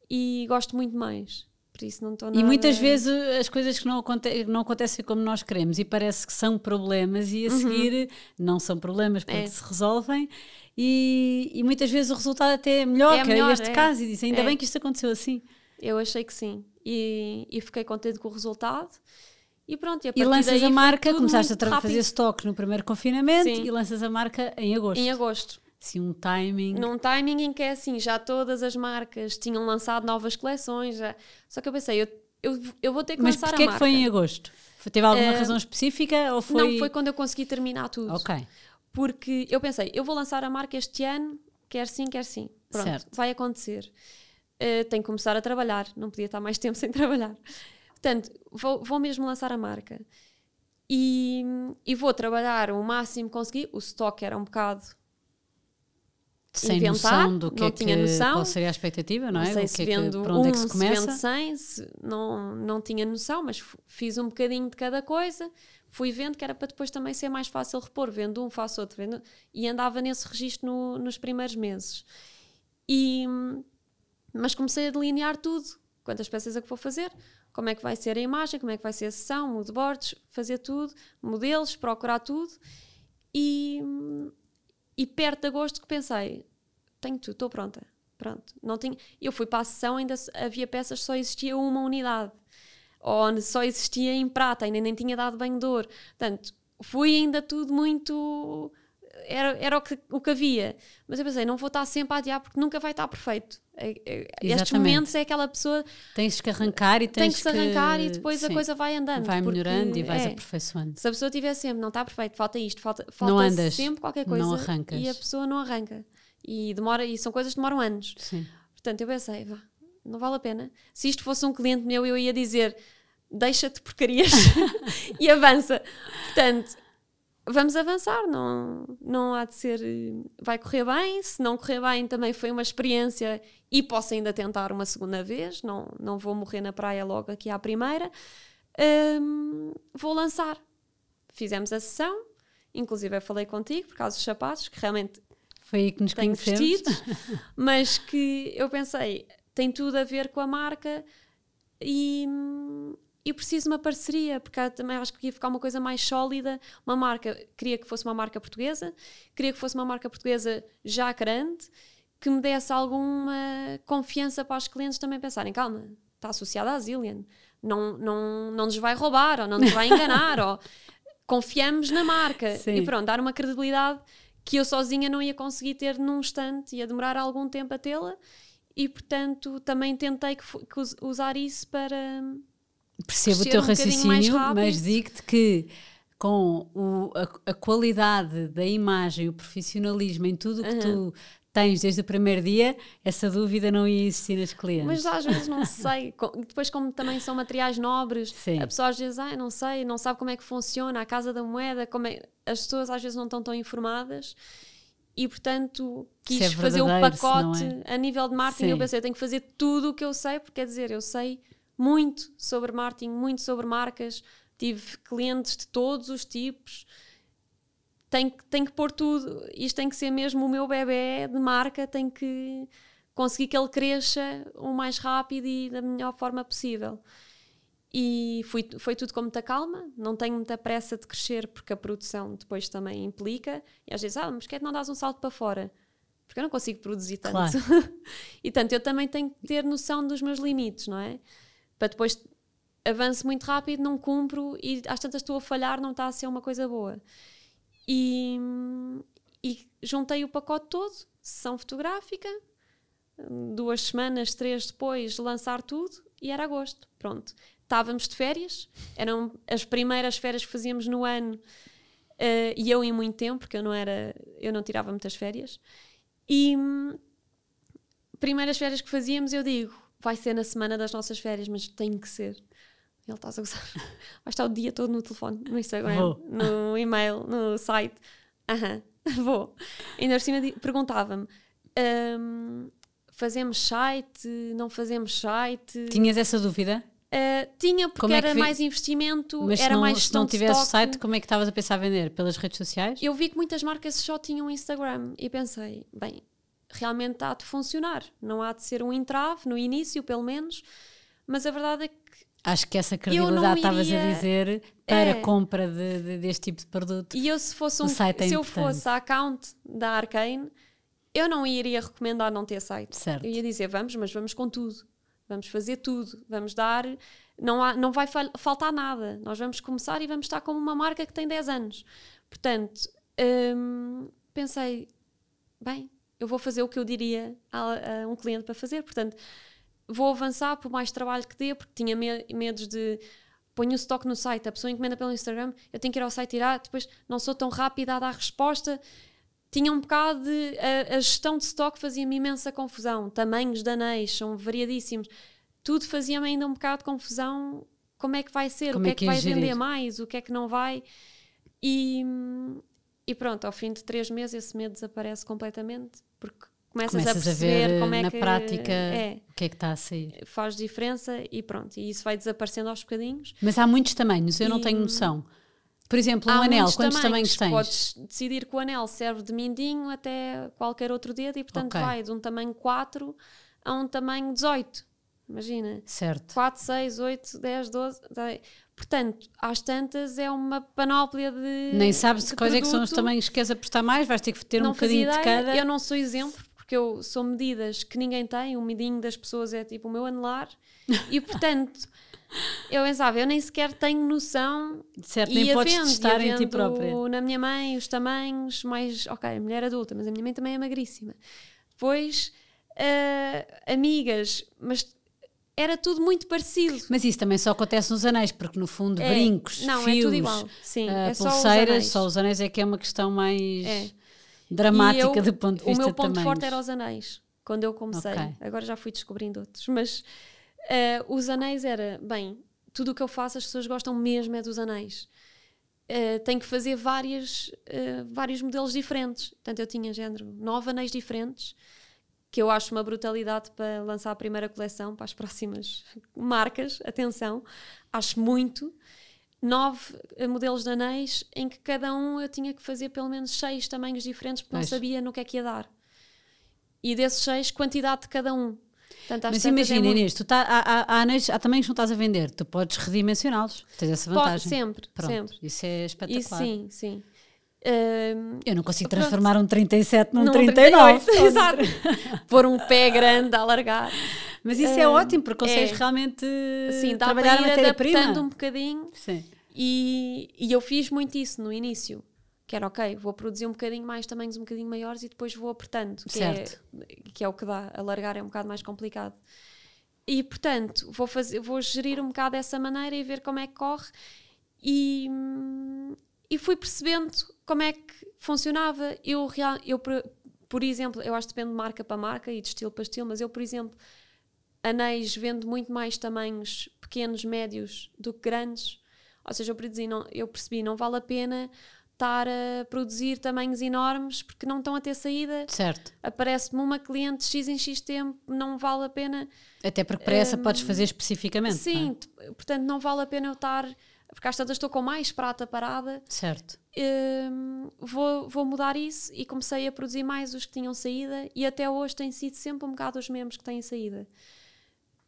e gosto muito mais. Por isso não estou E muitas vezes as coisas que não, aconte não acontecem como nós queremos e parece que são problemas e a uhum. seguir não são problemas porque é. se resolvem e, e, muitas vezes o resultado até é melhor é que melhor, este é. caso e disse ainda é. bem que isto aconteceu assim. Eu achei que sim e, e fiquei contente com o resultado. E pronto, e, a e lanças a marca, começaste a fazer stock no primeiro confinamento sim. e lanças a marca em agosto. Em agosto assim, um timing. Num timing em que é assim, já todas as marcas tinham lançado novas coleções. Já... Só que eu pensei, eu, eu, eu vou ter que Mas lançar a marca. Mas porquê que foi em agosto? Teve alguma uh, razão específica ou foi... Não, foi quando eu consegui terminar tudo. Ok. Porque eu pensei, eu vou lançar a marca este ano, quer sim, quer sim. Pronto, certo. vai acontecer. Uh, tenho que começar a trabalhar, não podia estar mais <laughs> tempo sem trabalhar. Portanto, vou, vou mesmo lançar a marca. E, e vou trabalhar o máximo que conseguir. O stock era um bocado sem inventar, noção do que não é tinha que, noção. qual seria a expectativa, não, não é? Sei se que vendo é que, para onde um, é que se começa. Se vendo 100, se, não, não tinha noção, mas fiz um bocadinho de cada coisa, fui vendo que era para depois também ser mais fácil repor, vendo um, faço outro, vendo, e andava nesse registro no, nos primeiros meses. E, mas comecei a delinear tudo, quantas peças é que vou fazer, como é que vai ser a imagem, como é que vai ser a sessão, moodboards, fazer tudo, modelos, procurar tudo, e e perto de agosto que pensei, tenho tudo, estou pronta. Pronto, não tinha. Eu fui para a sessão, ainda havia peças, só existia uma unidade. Ou só existia em prata, ainda nem tinha dado de ouro. Portanto, fui ainda tudo muito. Era, era o, que, o que havia. Mas eu pensei, não vou estar sempre a adiar porque nunca vai estar perfeito. É, é, estes momentos é aquela pessoa. Tens que arrancar e tens tem que se arrancar e depois sim, a coisa vai andando. Vai melhorando e vais é, aperfeiçoando. Se a pessoa tiver sempre, não está perfeito, falta isto, falta, falta não andas, sempre qualquer coisa não arrancas. e a pessoa não arranca. E, demora, e são coisas que demoram anos. Sim. Portanto, eu pensei, vá, não vale a pena. Se isto fosse um cliente meu, eu ia dizer deixa-te porcarias <laughs> <laughs> e avança. Portanto, vamos avançar, não, não há de ser. Vai correr bem, se não correr bem, também foi uma experiência e posso ainda tentar uma segunda vez, não, não vou morrer na praia logo aqui à primeira. Um, vou lançar. Fizemos a sessão, inclusive eu falei contigo por causa dos sapatos, que realmente foi aí que nos tenho conhecemos. <laughs> mas que eu pensei, tem tudo a ver com a marca e, e preciso de uma parceria, porque também acho que ia ficar uma coisa mais sólida. Uma marca, queria que fosse uma marca portuguesa, queria que fosse uma marca portuguesa já grande, que me desse alguma confiança para os clientes também pensarem, calma, está associada à Zillion, não, não, não nos vai roubar, ou não nos vai enganar, ou <laughs> confiamos na marca. Sim. E pronto, dar uma credibilidade que eu sozinha não ia conseguir ter num instante, ia demorar algum tempo a tê-la, e portanto também tentei que, que us- usar isso para... Percebo o teu um raciocínio, mas digo-te que com o- a, a qualidade da imagem, o profissionalismo em tudo o que tu tens desde o primeiro dia, essa dúvida não ia existir nas clientes. Mas às vezes não sei. <laughs> Depois, como também são materiais nobres, Sim. a pessoa às vezes, ah, não sei, não sabe como é que funciona a casa da moeda, como é... as pessoas às vezes não estão tão informadas e, portanto, quis é fazer se pacote não a nível de marketing. Eu Sim. pensei, eu tenho que fazer tudo o que eu sei, porque quer dizer, eu sei muito sobre marketing, muito sobre marcas, tive clientes de todos os tipos. Tenho, que- tenho que pôr tudo, isto tem que ser mesmo o meu bebê de marca, tem que conseguir que ele cresça o mais rápido e da melhor forma possível. E fui, foi tudo com muita calma, não tenho muita pressa de crescer porque a produção depois também implica. E às vezes, ah, mas que é que não dás um salto para fora? Porque eu não consigo produzir tanto. Claro. <laughs> e tanto eu também tenho que ter noção dos meus limites, não é? Para depois avanço muito rápido, não cumpro e às tantas estou a falhar, não está a ser uma coisa boa. E, e juntei o pacote todo, sessão fotográfica, duas semanas, três depois, lançar tudo e era agosto. Pronto. Estávamos de férias, eram as primeiras férias que fazíamos no ano eh, e eu em muito tempo, porque eu não era, eu não tirava muitas férias. E hum, primeiras férias que fazíamos, eu digo, vai ser na semana das nossas férias, mas tem que ser. Ele está a gozar. <laughs> Vai estar o dia todo no telefone, no Instagram, Vou. no e-mail, no site. Aham, <laughs> vou. Ainda por cima perguntava-me: hum, fazemos site, não fazemos site? Tinhas essa dúvida? Uh, tinha, porque é era vi- mais investimento, Mas era não, mais se não tivesse estoque. site, como é que estavas a pensar vender? Pelas redes sociais? Eu vi que muitas marcas só tinham Instagram e pensei, bem, realmente há de funcionar. Não há de ser um entrave, no início, pelo menos, mas a verdade é que Acho que essa credibilidade estavas a dizer para É. a compra de, de- deste tipo de produto. E eu, se fosse um, é se eu fosse a account da Arcane, eu não iria recomendar não ter site. Certo. Eu ia dizer, vamos, mas vamos com tudo. Vamos fazer tudo. Vamos dar. Não, há, não vai fal- faltar nada. Nós vamos começar e vamos estar como uma marca que tem 10 anos. Portanto, hum, pensei, bem, eu vou fazer o que eu diria a, a um cliente para fazer. Portanto, vou avançar por mais trabalho que dê, porque tinha me- medos de ponho o stock no site, a pessoa encomenda pelo Instagram, eu tenho que ir ao site tirar, depois não sou tão rápida a dar resposta. Tinha um bocado de. A, a gestão de stock fazia-me imensa confusão. Tamanhos de anéis são variadíssimos. Tudo fazia-me ainda um bocado de confusão. Como é que vai ser? Como o que é é que que vai ias vender gerir? mais? O que é que não vai? E, e pronto, ao fim de três meses esse medo desaparece completamente porque começas, a Começas a, perceber ver como é na que prática é, o que é que está a sair. faz diferença e pronto, e isso vai desaparecendo aos bocadinhos. Mas há muitos tamanhos, eu não E- tenho noção. Por exemplo, um Há anel, quantos tamanhos tens? Podes decidir que o anel serve de mindinho até qualquer outro dedo e portanto Ok. vai de um tamanho 4 a um tamanho 18. Imagina. Certo. 4, 6, 8, 10, 12. Portanto, às tantas é uma panóplia de. Nem sabes de quais é que são os produto. tamanhos que queres apostar mais, vais ter que ter um não fazia bocadinho de ideia. cada. Eu não sou exemplo, porque eu sou medidas que ninguém tem. O medinho das pessoas é tipo o meu anelar. E <laughs> portanto, eu pensava, eu nem sequer tenho noção. Certo, e nem podes havendo, testar em ti própria. Na minha mãe, os tamanhos, mais. Ok, mulher adulta, mas a minha mãe também é magríssima. Depois, ah, amigas, mas era tudo muito parecido. Mas isso também só acontece nos anéis, porque no fundo, É, brincos, não, fios, é tudo igual. Sim, ah, é só os pulseiras, anéis. só os anéis é que é uma questão mais É. dramática eu- do ponto de vista O meu ponto tamanhos. forte era os anéis, quando eu comecei. Ok. Agora já fui descobrindo outros. Mas eh, os anéis era, bem, tudo o que eu faço as pessoas gostam mesmo é dos anéis. Eh, tenho que fazer várias, vários modelos diferentes. Portanto, eu tinha género nove anéis diferentes, que eu acho uma brutalidade para lançar a primeira coleção para as próximas <laughs> marcas. Atenção, acho muito. Nove modelos de anéis em que cada um eu tinha que fazer pelo menos seis tamanhos diferentes porque Pois. não sabia no que é que ia dar. E desses seis, quantidade de cada um. Portanto, Mas é imagina, muito. Inês, tu tá, há, há, anéis, há tamanhos que não estás a vender, tu podes redimensioná-los, tens essa Pode- vantagem. sempre, Pronto, sempre. Isso é espetacular. Isso sim, sim. Hum, Eu não consigo Pronto. transformar um 37 num num 39. 38, <laughs> Exato. Pôr um pé grande a alargar. Mas isso é Hum, ótimo, porque consegues é. realmente Sim, dá trabalhar para ir adaptando um bocadinho. Sim. E, e eu fiz muito isso no início. Que era ok, vou produzir um bocadinho mais, tamanhos um bocadinho maiores e depois vou apertando. Que, é, Certo. que é o que dá. Alargar é um bocado mais complicado. E portanto, vou, fazer, vou gerir um bocado dessa maneira e ver como é que corre. E, e fui percebendo como é que funcionava. Eu, real, eu por, exemplo, eu acho que depende de marca para marca e de estilo para estilo, mas eu, por exemplo, anéis vendo muito mais tamanhos pequenos, médios do que grandes. Ou seja, eu, produzi, não, eu percebi, não vale a pena estar a produzir tamanhos enormes porque não estão a ter saída. Certo. Aparece-me uma cliente X em X tempo, não vale a pena. Até porque para essa podes fazer especificamente. não é? Sim, portanto, não vale a pena eu estar. Porque às tantas estou com mais prata parada. Certo. Hum, vou, vou mudar isso e comecei a produzir mais os que tinham saída e até hoje tem sido sempre um bocado os mesmos que têm saída.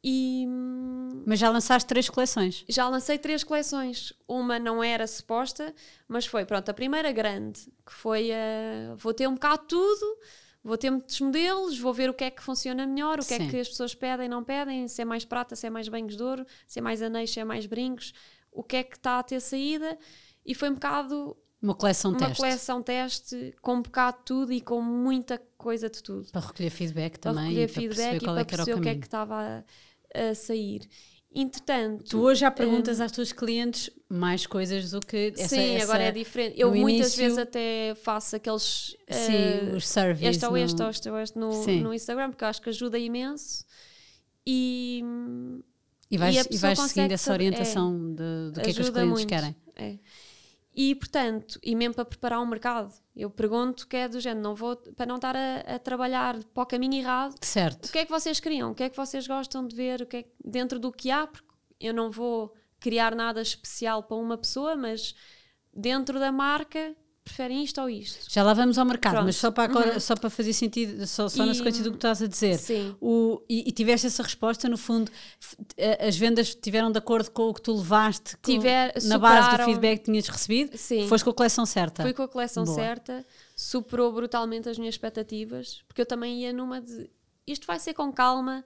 E hum, Mas já lançaste três coleções. já lancei três coleções. Uma não era suposta, mas foi, pronto, a primeira grande, que foi a. Vou ter um bocado tudo, vou ter muitos modelos, vou ver o que é que funciona melhor, o que Sim. é que as pessoas pedem, não pedem, se é mais prata, se é mais banhos de ouro, se é mais anéis, se é mais brincos, o que é que está a ter saída. E foi um bocado Uma coleção uma teste. coleção teste com um bocado de tudo e com muita coisa de tudo Para recolher feedback para também. recolher e para feedback perceber e para é o perceber o que é que estava a, a sair. Entretanto, Tu hoje já perguntas às tuas clientes mais coisas do que essa, Hum. sim, essa- agora é diferente. Eu muitas início- vezes até faço aqueles Sim, eh, os surveys. este ou no- este ou este ou este no, Sim. no Instagram, porque eu acho que ajuda imenso. E E vais, e e vais seguindo essa saber- orientação de- do que é que os clientes muito. querem. É. E portanto, e mesmo para preparar um mercado, eu pergunto que é do género, não vou para não estar a, a trabalhar para o caminho errado, Certo. o que é que vocês queriam? O que é que vocês gostam de ver? O que é que- dentro do que há? Porque eu não vou criar nada especial para uma pessoa, mas dentro da marca preferem isto ou isto. Já lá vamos ao mercado, Pronto. Uhum. mas só para, agora, só para fazer sentido, só, só na E- sequência do que estás a dizer. Sim. O, e, e tiveste essa resposta, no fundo, a- as vendas estiveram de acordo com o que tu levaste com- Tiver- na base do feedback que tinhas recebido? Sim. Foste com a coleção certa. Fui com a coleção Boa. certa, superou brutalmente as minhas expectativas, porque eu também ia numa de isto vai ser com calma,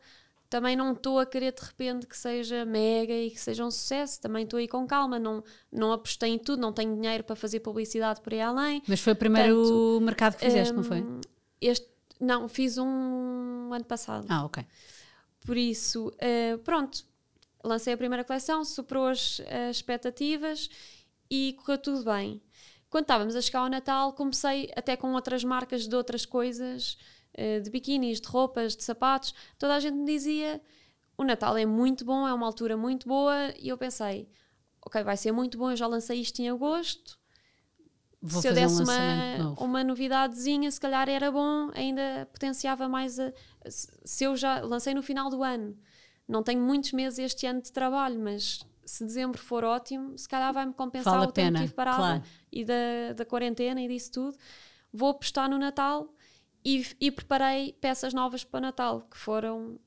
também não estou a querer de repente que seja mega e que seja um sucesso, também estou aí com calma, não, não apostei em tudo, não tenho dinheiro para fazer publicidade por aí além. Mas foi o primeiro Portanto, mercado que fizeste, não foi? Hum, Este, não, fiz um ano passado. Ah, ok. Por isso, eh, pronto, lancei a primeira coleção, superou as, as expectativas e correu tudo bem. Quando estávamos a chegar ao Natal, comecei até com outras marcas de outras coisas, de biquínis, de roupas, de sapatos. Toda a gente me dizia: o Natal é muito bom, é uma altura muito boa. E eu pensei: ok, vai ser muito bom, eu já lancei isto em agosto Vou se eu desse um uma, novo. uma novidadezinha, se calhar era bom, ainda potenciava mais a. Se eu já lancei no final do ano, não tenho muitos meses este ano de trabalho, mas se dezembro for ótimo, se calhar vai-me compensar o tempo que tive parada claro. e da, da quarentena e disso tudo. Vou apostar no Natal e, e preparei peças novas para o Natal, que foram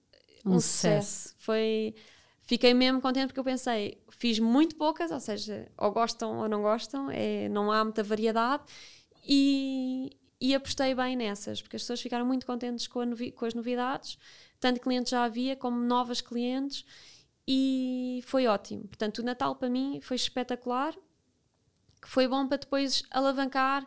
Um um, sucesso. sucesso. Foi, fiquei mesmo contente porque eu pensei, fiz muito poucas, ou seja, ou gostam ou não gostam, é, não há muita variedade e, e apostei bem nessas, porque as pessoas ficaram muito contentes com, novi- com as novidades, tanto clientes já havia como novas clientes e foi ótimo. Portanto, o Natal para mim foi espetacular, que foi bom para depois alavancar.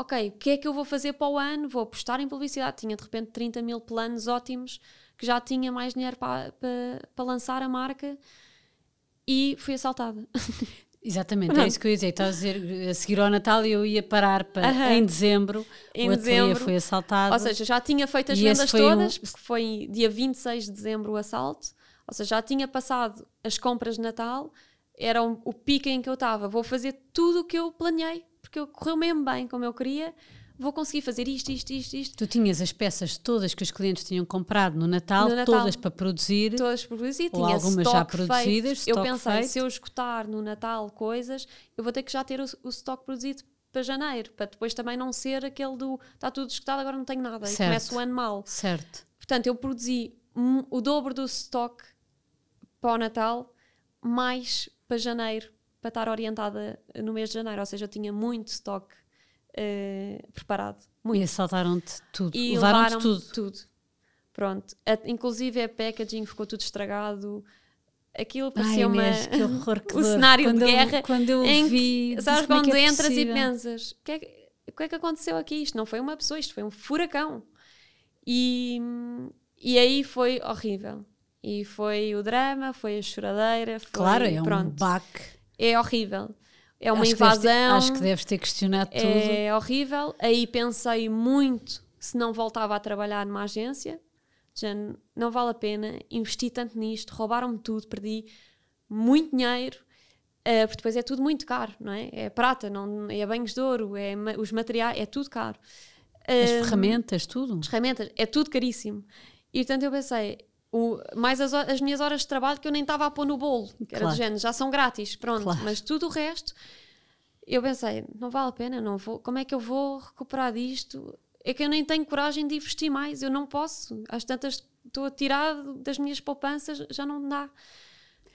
Ok, o que é que eu vou fazer para o ano? Vou apostar em publicidade. Tinha de repente 30 mil planos ótimos, que já tinha mais dinheiro para, para, para lançar a marca e fui assaltada. <laughs> Exatamente, é isso que eu ia dizer. Estás a dizer, a seguir ao Natal eu ia parar para, Aham. em dezembro, Em o ateliê dezembro. foi assaltado. Ou seja, já tinha feito as vendas foi um- todas, porque foi dia 26 de dezembro o assalto. Ou seja, já tinha passado as compras de Natal, era um- o pico em que eu estava. Vou fazer tudo o que eu planeei, porque eu correu mesmo bem como eu queria. Vou conseguir fazer isto, isto, isto, isto. Tu tinhas as peças todas que os clientes tinham comprado no Natal, No Natal. todas para produzir. Todas produzidas, Ou tinha algumas já produzidas. Eu pensei, feito. se eu escutar no Natal coisas, eu vou ter que já ter o, o stock produzido para janeiro, para depois também não ser aquele do está tudo escutado, agora não tenho nada Certo. e começo o ano mal. Certo. Portanto, eu produzi o dobro do stock para o Natal, mais para janeiro, para estar orientada no mês de janeiro. Ou seja, eu tinha muito stock uh, preparado. Muito. E assaltaram-te tudo. E levaram-te tudo. tudo. Pronto. A, inclusive a packaging ficou tudo estragado. Aquilo parecia Ai, uma, que horror, que <laughs> um cenário quando de guerra. Eu, quando eu em vi. que, sabes é quando é entras possível? e pensas: o que, é que é que aconteceu aqui? Isto não foi uma pessoa, isto foi um furacão. E, e aí foi horrível. E foi o drama, foi a choradeira. Foi, Claro, é um pronto. baque. É horrível. É uma acho que deves ter- invasão. acho que deves ter questionado tudo. É horrível. Aí pensei muito se não voltava a trabalhar numa agência. Já não vale a pena investir tanto nisto. Roubaram-me tudo, perdi muito dinheiro. eh, porque depois é tudo muito caro, não é? É prata, não, é banhos de ouro, é ma- os materiais, é tudo caro. As Eh, ferramentas, tudo. as ferramentas, é tudo caríssimo. E portanto eu pensei, o, mais as, as minhas horas de trabalho que eu nem estava a pôr no bolo, que era Claro. género, já são grátis, pronto. Claro. Mas tudo o resto, eu pensei, não vale a pena, não vou, como é que eu vou recuperar disto? É que eu nem tenho coragem de investir mais, eu não posso. Às tantas estou a tirar das minhas poupanças, já não dá.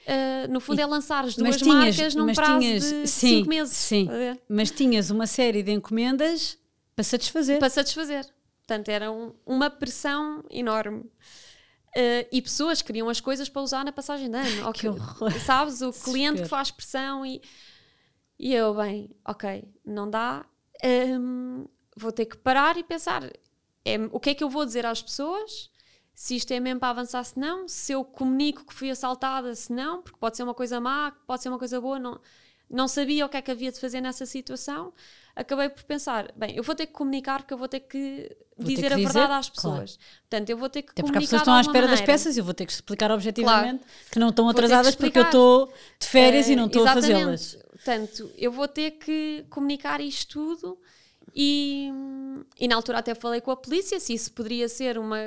Ah, no fundo E- é lançar as duas tinhas- marcas num prazo tinhas- de sim, 5 meses. sim. ver? Mas tinhas uma série de encomendas para satisfazer. para satisfazer. Portanto, era um- uma pressão enorme. Eh, e pessoas queriam as coisas para usar na passagem de ano. que horror. Sabes? O cliente que faz pressão e, e eu, bem, ok, não dá. hum, vou ter que parar e pensar é, o que é que eu vou dizer às pessoas. Se isto é mesmo para avançar, se não, se eu comunico que fui assaltada, se não, porque pode ser uma coisa má, pode ser uma coisa boa, não, não sabia o que é que havia de fazer nessa situação. Acabei por pensar, bem, eu vou ter que comunicar porque eu vou ter que Vou ter dizer que a dizer, verdade às claro. pessoas. Portanto, eu vou ter que Até porque as comunicar pessoas estão à espera das maneira. peças e eu vou ter que explicar objetivamente que não estão ter que atrasadas porque eu estou de férias e Eh, não estou a fazê-las. Portanto, eu vou ter que comunicar isto tudo e, e na altura até falei com a polícia se isso poderia ser uma,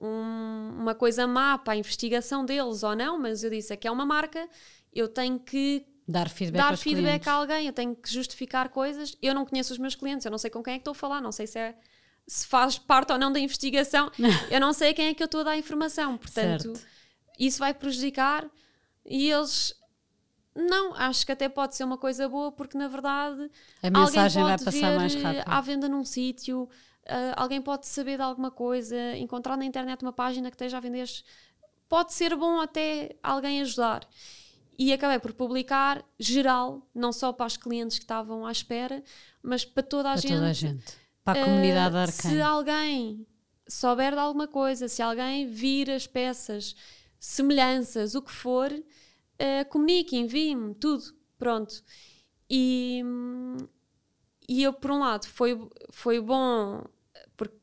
um- uma coisa má para a investigação deles ou não, mas eu disse, aqui é uma marca, eu tenho que Dar feedback dar feedback a alguém, eu tenho que justificar coisas. Eu não conheço os meus clientes, eu não sei com quem é que estou a falar, não sei se é se faz parte ou não da investigação, <laughs> eu não sei a quem é que eu estou a dar informação, portanto, Certo. isso vai prejudicar e eles não, acho que até pode ser uma coisa boa porque na verdade A mensagem alguém vai pode passar ver mais eh, rápido. à venda num sítio, ah, alguém pode saber de alguma coisa, encontrar na internet uma página que esteja a vender. Pode ser bom até alguém ajudar. E acabei por publicar geral, não só para os clientes que estavam à espera, mas para toda a Para gente. toda a gente. Para a comunidade da Se Arcane. alguém souber de alguma coisa, se alguém vir as peças, semelhanças, o que for, ah, comunique, envie-me, tudo. Pronto. E, e eu, por um lado, foi, foi bom porque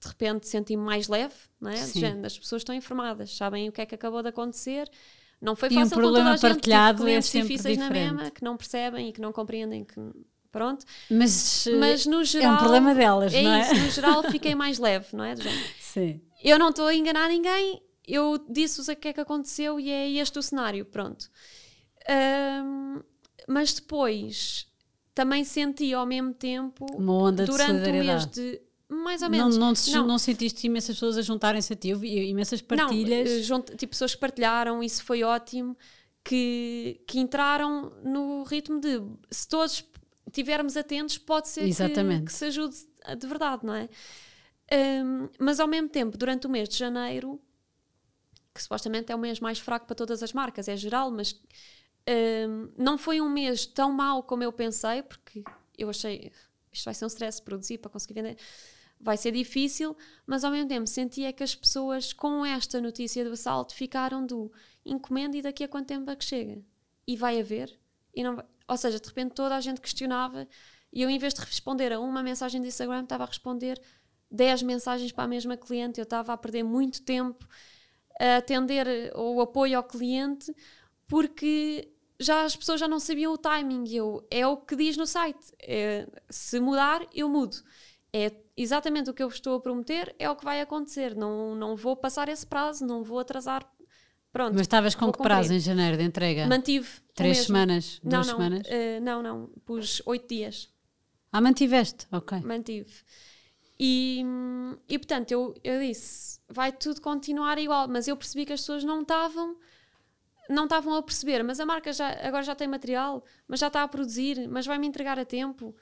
de repente senti-me mais leve, não é? Género, as pessoas estão informadas, sabem o que é que acabou de acontecer. Não foi E um fácil com problema toda a gente, partilhado é sempre difíceis na diferente. mesma, que não percebem e que não compreendem que pronto. Mas, Mas no é geral um problema delas, é não é? isso, no geral <laughs> fiquei mais leve, não é? Sim. Eu não estou a enganar ninguém, eu disse-vos o que é que aconteceu e é este o cenário, pronto. Ahm, mas depois também senti ao mesmo tempo, Uma onda de durante o mês de mais ou Não, menos. não, te- Não. não sentiste imensas pessoas a juntarem-se a ti? Imensas partilhas. Não, eh, junto- tipo, pessoas que partilharam, isso foi ótimo, que, que entraram no ritmo de se todos estivermos atentos, pode ser que, que se ajude de verdade, não é? Hum, mas ao mesmo tempo, durante o mês de janeiro, que supostamente é o mês mais fraco para todas as marcas, é geral, mas hum, não foi um mês tão mau como eu pensei, porque eu achei isto vai ser um stress produzir para conseguir vender vai ser difícil, mas ao mesmo tempo sentia que as pessoas com esta notícia do assalto ficaram do encomenda e daqui a quanto tempo é que chega? E vai haver? E não vai- Ou seja, de repente toda a gente questionava e eu em vez de responder a uma mensagem de Instagram estava a responder 10 mensagens para a mesma cliente, eu estava a perder muito tempo a atender o apoio ao cliente porque já as pessoas já não sabiam o timing. Eu, é o que diz no site. É, se mudar, eu mudo. É exatamente o que eu vos estou a prometer, é o que vai acontecer. Não, não vou passar esse prazo, não vou atrasar. Pronto. Mas estavas com que prazo cumprir. em janeiro de entrega? Mantive. Três semanas? Não, Duas não, semanas? eh, não, não. Pus oito dias. Ah, mantiveste? Ok. Mantive. E, e portanto, eu, eu disse: vai tudo continuar igual. Mas eu percebi que as pessoas não estavam. Não estavam a perceber, mas a marca já, agora já tem material, mas já está a produzir, mas vai me entregar a tempo.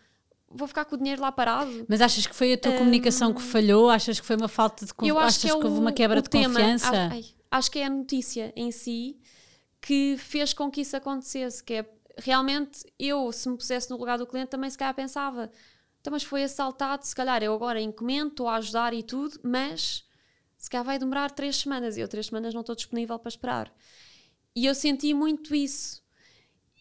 Vou ficar com o dinheiro lá parado. Mas achas que foi a tua comunicação que falhou? Achas que foi uma falta de confiança? Achas que, é que houve o- uma quebra o de tema. confiança? Ai, acho que é a notícia em si que fez com que isso acontecesse. Que é realmente eu, se me pusesse no lugar do cliente, também se calhar pensava. Então, mas foi assaltado, se calhar eu agora encomendo, estou a ajudar e tudo, mas se calhar vai demorar três semanas e eu três semanas não estou disponível para esperar. E eu senti muito isso.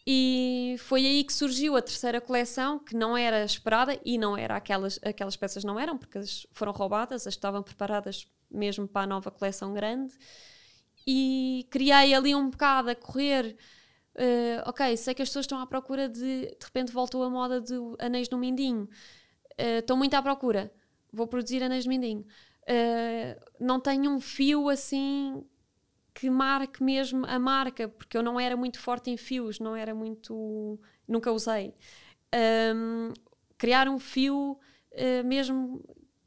E foi aí que surgiu a terceira coleção, que não era esperada e não era aquelas, aquelas peças não eram, porque as foram roubadas, as estavam preparadas mesmo para a nova coleção grande. E criei ali um bocado a correr. eh, ok, sei que as pessoas estão à procura de. De repente voltou a moda de anéis no mindinho. Eh, estão muito à procura. Vou produzir anéis de mindinho. Eh, não tenho um fio assim que marque mesmo a marca, porque eu não era muito forte em fios, não era muito. nunca usei. Ahm, criar um fio eh, mesmo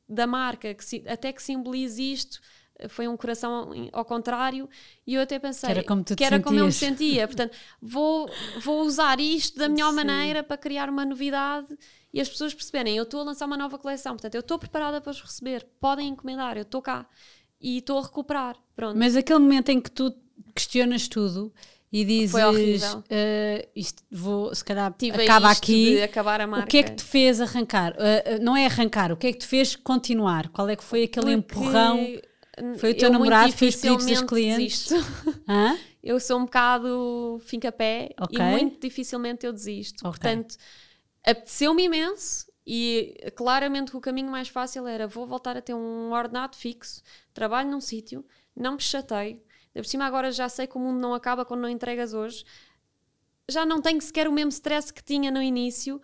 da marca, que si- até que simbolize isto, eh, foi um coração ao contrário, e eu até pensei Que era como tu que era como eu me sentia. Portanto, vou, vou usar isto da melhor Sim. maneira para criar uma novidade e as pessoas perceberem, eu estou a lançar uma nova coleção, portanto, eu estou preparada para os receber, podem encomendar, eu estou cá e estou a recuperar. Pronto. Mas aquele momento em que tu questionas tudo e dizes Foi horrível. "Ah, isto vou, se calhar Tive acaba aqui. acabar a marca. O que é que te fez arrancar? Ah, não é arrancar, o que é que te fez continuar? Qual é que foi aquele Porque empurrão? Foi o teu namorado que fez pedidos dos clientes? <laughs> Eu sou um bocado finca-pé Ok. e muito dificilmente eu desisto. Ok. Portanto, apeteceu-me imenso e claramente o caminho mais fácil era vou voltar a ter um ordenado fixo, trabalho num sítio, não me chateio. Ainda Por cima agora já sei que o mundo não acaba quando não entregas hoje. Já não tenho sequer o mesmo stress que tinha no início.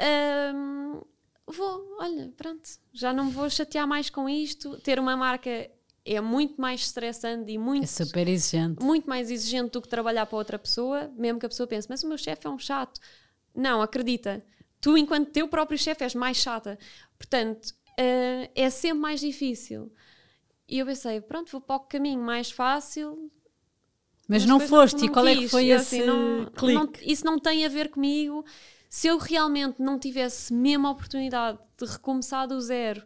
Ahm, vou, olha, pronto, já não me vou chatear mais com isto. Ter uma marca é muito mais estressante e muito É super exigente. muito mais exigente do que trabalhar para outra pessoa, mesmo que a pessoa pense, mas o meu chefe é um chato. Não, acredita. Tu, enquanto teu próprio chefe, és mais chata. Portanto, eh, é sempre mais difícil. E eu pensei, pronto, vou para o caminho mais fácil. Mas não foste, e não qual é que quis. foi Eu, esse assim, não- clique? não- isso não tem a ver comigo. Se eu realmente não tivesse mesmo a oportunidade de recomeçar do zero,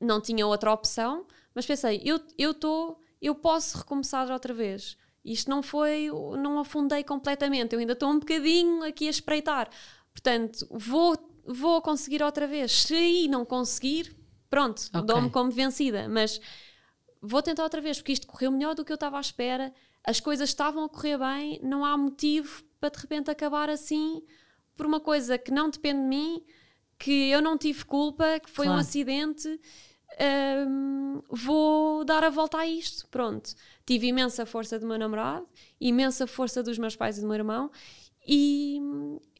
não tinha outra opção. Mas pensei, eu eu estou, eu posso recomeçar outra vez. Isto não foi, não afundei completamente. Eu ainda estou um bocadinho aqui a espreitar. Portanto, vou vou conseguir outra vez. Se aí não conseguir, pronto, Ok. dou-me como vencida. Mas vou tentar outra vez, porque isto correu melhor do que eu estava à espera. As coisas estavam a correr bem, não há motivo para de repente acabar assim por uma coisa que não depende de mim, que eu não tive culpa, que foi um Claro. acidente. Hum, vou dar a volta a isto. Pronto. Tive imensa força do meu namorado, imensa força dos meus pais e do meu irmão, e,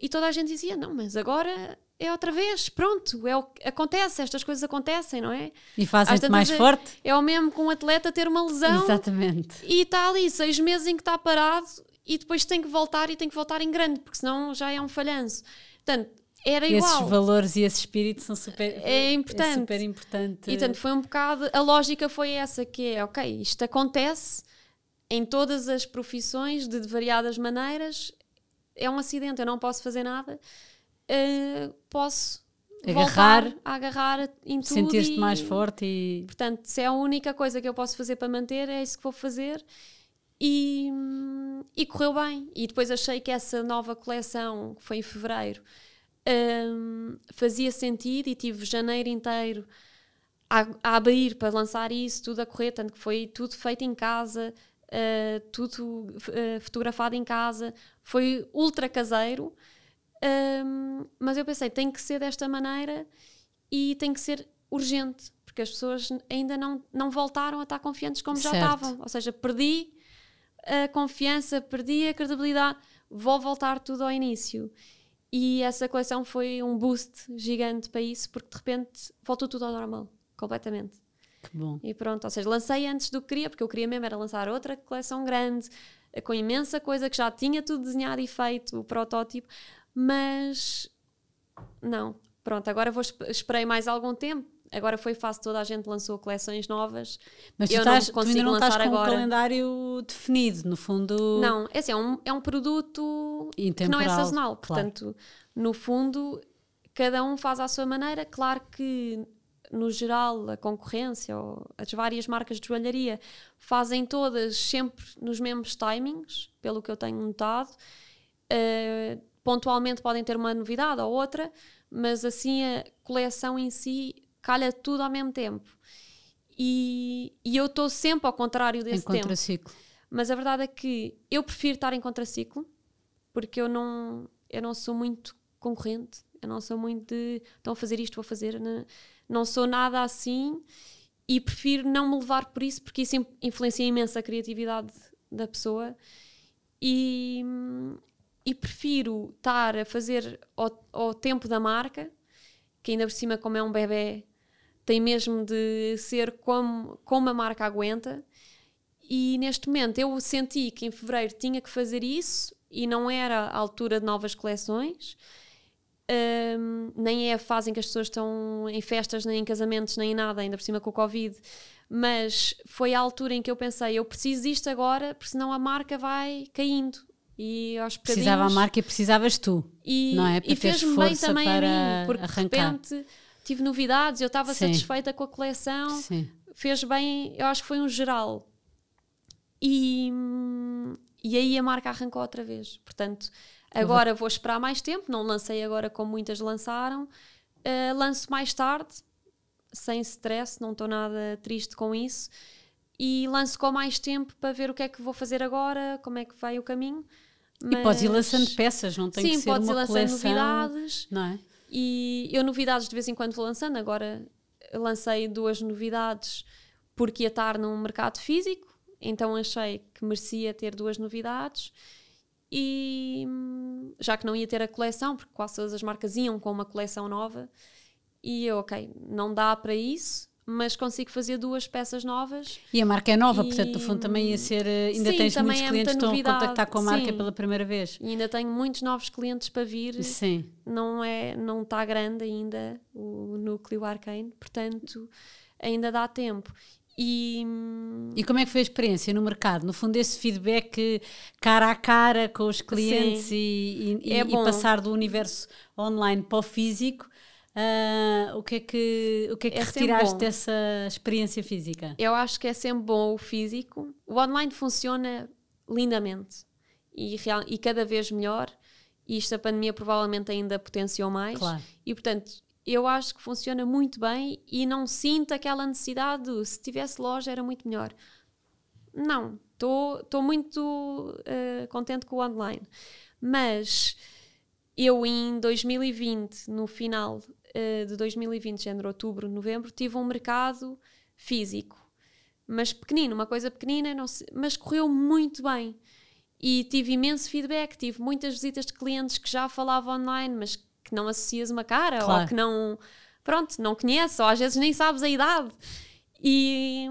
e toda a gente dizia: Não, mas agora é outra vez, pronto, é o, que acontece, estas coisas acontecem, não é? E fazem-te mais é- forte? É o mesmo com um atleta ter uma lesão Exatamente. e está ali seis meses em que está parado e depois tem que voltar e tem que voltar em grande, porque senão já é um falhanço. Portanto, era Esses igual. valores e esse espírito são super, É importante. super importante. E portanto, foi um bocado. A lógica foi essa: que é, ok, isto acontece em todas as profissões, de variadas maneiras, é um acidente, eu não posso fazer nada, eh, posso Agarrar, agarrar em tudo. Sentir-te mais forte e Portanto, se é a única coisa que eu posso fazer para manter, é isso que vou fazer. E, e correu bem. E depois achei que essa nova coleção, que foi em fevereiro, hum, fazia sentido e tive janeiro inteiro a, a abrir para lançar isso, tudo a correr, tanto que foi tudo feito em casa, uh, tudo uh, fotografado em casa, foi ultra caseiro. Hum, mas eu pensei, tem que ser desta maneira e tem que ser urgente, porque as pessoas ainda não, não voltaram a estar confiantes como já Certo. estavam. Ou seja, perdi a confiança, perdi a credibilidade, vou voltar tudo ao início. E essa coleção foi um boost gigante para isso, porque de repente voltou tudo ao normal, completamente. que bom. E pronto, ou seja, lancei antes do que queria, porque eu queria mesmo era lançar outra coleção grande, com imensa coisa que já tinha tudo desenhado e feito, o protótipo, mas não. Pronto, agora vou esp- esperei mais algum tempo. Agora foi fácil, toda a gente lançou coleções novas. Mas tu, Eu não estás, consigo não estás com agora. calendário definido, no fundo. Não, é assim, é um, é um produto que não é sazonal. claro. Portanto, no fundo, cada um faz à sua maneira. Claro que, no geral, a concorrência ou as várias marcas de joalharia fazem todas sempre nos mesmos timings, pelo que eu tenho notado. Uh, pontualmente podem ter uma novidade ou outra, mas assim a coleção em si calha tudo ao mesmo tempo. E, e eu estou sempre ao contrário desse em contraciclo. tempo. Mas a verdade é que eu prefiro estar em contraciclo, porque eu não, eu não sou muito concorrente, eu não sou muito de estão a fazer isto, vou fazer. Não, não sou nada assim e prefiro não me levar por isso, porque isso influencia imenso a criatividade da pessoa. E, e prefiro estar a fazer ao, ao, tempo da marca, que ainda por cima, como é um bebê, tem mesmo de ser como, como a marca aguenta. E neste momento eu senti que em fevereiro tinha que fazer isso e não era a altura de novas coleções. Um, nem é a fase em que as pessoas estão em festas, nem em casamentos, nem em nada, ainda por cima com o Covid. Mas foi a altura em que eu pensei: eu preciso disto agora, porque senão a marca vai caindo. E aos Precisava a marca e precisavas tu. E, não é? Para e fez-me bem também a mim, porque arrancar. de repente tive novidades, eu estava satisfeita com a coleção, Sim. fez bem, eu acho que foi um geral. E, e aí a marca arrancou outra vez. Portanto, agora vou esperar mais tempo, não lancei agora como muitas lançaram, uh, lanço mais tarde, sem stress, não estou nada triste com isso. E lanço com mais tempo para ver o que é que vou fazer agora, como é que vai o caminho. Mas... E podes ir lançando peças, não tem Sim, que ser podes uma ir lançando coleção, novidades. Não é? E eu novidades de vez em quando vou lançando. Agora lancei duas novidades porque ia estar num mercado físico, então achei que merecia ter duas novidades. E já que não ia ter a coleção, porque quase todas as marcas iam com uma coleção nova, e eu, ok, não dá para isso, mas consigo fazer duas peças novas. E a marca é nova, e... portanto, no fundo também ia ser. Eh, ainda Sim, tens muitos é clientes que estão a contactar com a marca Sim. pela primeira vez. E ainda tenho muitos novos clientes para vir. Sim. Não é, não está grande ainda o núcleo Arcane, portanto, ainda dá tempo. E... e como é que foi a experiência no mercado? No fundo, esse feedback cara a cara com os clientes e, e, é e, passar do universo online para o físico Uh, o que é que, o que, é que é retiraste dessa experiência física? Eu acho que é sempre bom o físico. O online funciona lindamente e, real, e cada vez melhor. E isto a pandemia provavelmente ainda potenciou mais. Claro. E portanto, eu acho que funciona muito bem e não sinto aquela necessidade de se tivesse loja era muito melhor. Não, estou muito uh, contente com o online. Mas eu em 2020, no final uh, de 2020, género outubro, novembro, tive um mercado físico, mas pequenino, uma coisa pequenina, sei, mas correu muito bem. E tive imenso feedback, tive muitas visitas de clientes que já falavam online, mas que não associas uma cara, claro. ou que não, pronto, não conheces, ou às vezes nem sabes a idade. E,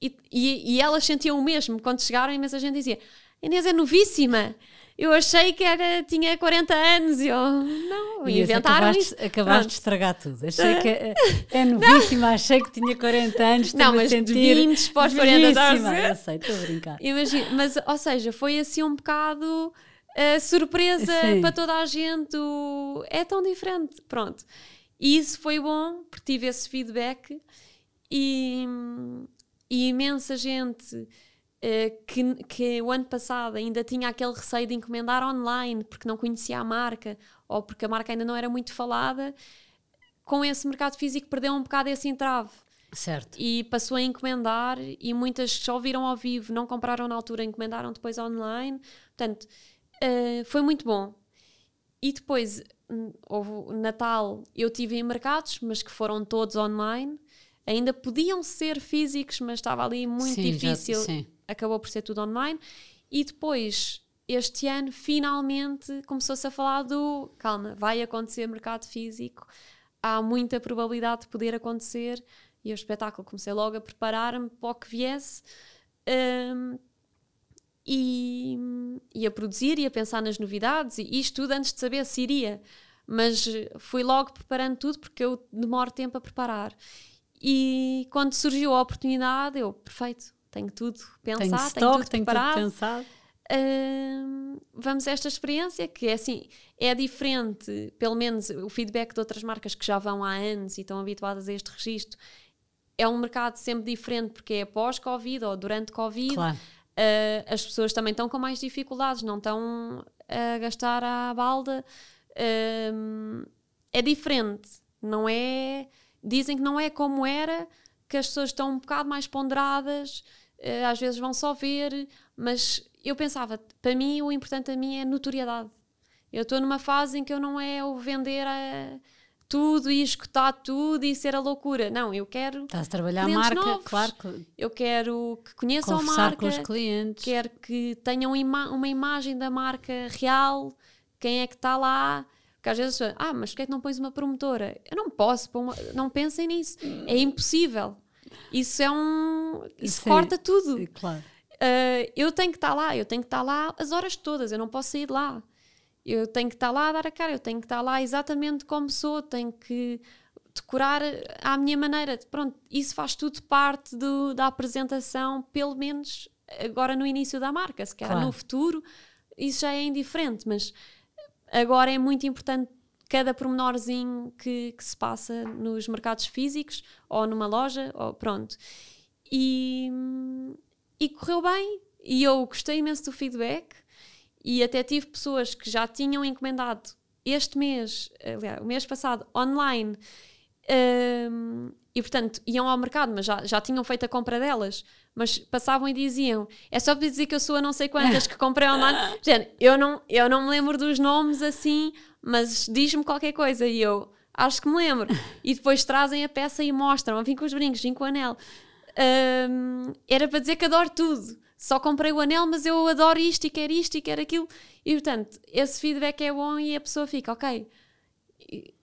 e, e, elas sentiam o mesmo. Quando chegaram, a imensa gente dizia: Inês é novíssima eu achei que era, tinha 40 anos e eu, não, e inventaram acabaste, isso. Acabaste de estragar tudo. Achei que é, <laughs> é novíssima, achei que tinha 40 anos. Não, mas sentir 20 pós 40 anos. Eu sei, estou a brincar. Imagina, mas, ou seja, foi assim um bocado uh, surpresa Sim. para toda a gente. O, é tão diferente. Pronto. E isso foi bom, porque tive esse feedback e, e imensa gente eh, que, que o ano passado ainda tinha aquele receio de encomendar online porque não conhecia a marca ou porque a marca ainda não era muito falada, com esse mercado físico perdeu um bocado esse entrave. Certo. E passou a encomendar e muitas só viram ao vivo, não compraram na altura, encomendaram depois online. Portanto, uh, foi muito bom. E depois, hum, houve Natal, eu tive em mercados, mas que foram todos online. Ainda podiam ser físicos, mas estava ali muito sim, difícil. Já, acabou por ser tudo online. E depois, este ano, finalmente começou-se a falar do calma, vai acontecer mercado físico, há muita probabilidade de poder acontecer. E o espetáculo comecei logo a preparar-me para o que viesse. Um, e, e a produzir e a pensar nas novidades, e isto tudo antes de saber se iria. Mas fui logo preparando tudo porque eu demoro tempo a preparar. E quando surgiu a oportunidade, eu, perfeito, tenho tudo pensado, tenho, tenho tudo tenho preparado. Tudo pensado. uh, vamos a esta experiência que é assim, é diferente, pelo menos o feedback de outras marcas que já vão há anos e estão habituadas a este registro. É um mercado sempre diferente porque é pós-Covid ou durante Covid. Claro. Uh, as pessoas também estão com mais dificuldades, não estão a gastar à balda. Uh, é diferente, não é. Dizem que não é como era, que as pessoas estão um bocado mais ponderadas, às vezes vão só ver, mas eu pensava, para mim o importante a mim é notoriedade. Eu estou numa fase em que eu não é o vender a tudo e escutar tudo e ser a loucura. Não, eu quero. Estás a trabalhar a marca, novos. claro. Eu quero que conheçam a marca. com os clientes. Quero que tenham ima uma imagem da marca real, quem é que está lá. Porque às vezes, ah, mas porquê é que não pões uma promotora? Eu não posso, pôr uma... não pensem nisso. É impossível. Isso é um. Isso, Isso é- corta tudo. Claro. Uh, eu tenho que estar lá, eu tenho que estar lá as horas todas, eu não posso sair de lá. Eu tenho que estar lá a dar a cara, eu tenho que estar lá exatamente como sou, tenho que decorar à minha maneira. Pronto, isso faz tudo parte do, da apresentação, pelo menos agora no início da marca. Se calhar Claro. no futuro isso já é indiferente, mas agora é muito importante cada pormenorzinho que, que se passa nos mercados físicos ou numa loja, ou pronto. E, e correu bem, e eu gostei imenso do feedback, e até tive pessoas que já tinham encomendado este mês, aliás, o mês passado, online, hum, e portanto iam ao mercado, mas já, já tinham feito a compra delas, mas passavam e diziam: é só para dizer que eu sou a não sei quantas que comprei online. <laughs> Gente, eu não, eu não me lembro dos nomes assim, mas diz-me qualquer coisa, e eu acho que me lembro. E depois trazem a peça e mostram: vim com os brincos, vim com o anel. Hum, era para dizer que adoro tudo. Só comprei o anel, mas eu adoro isto e quero isto e quero aquilo. E portanto, esse feedback é bom e a pessoa fica, ok,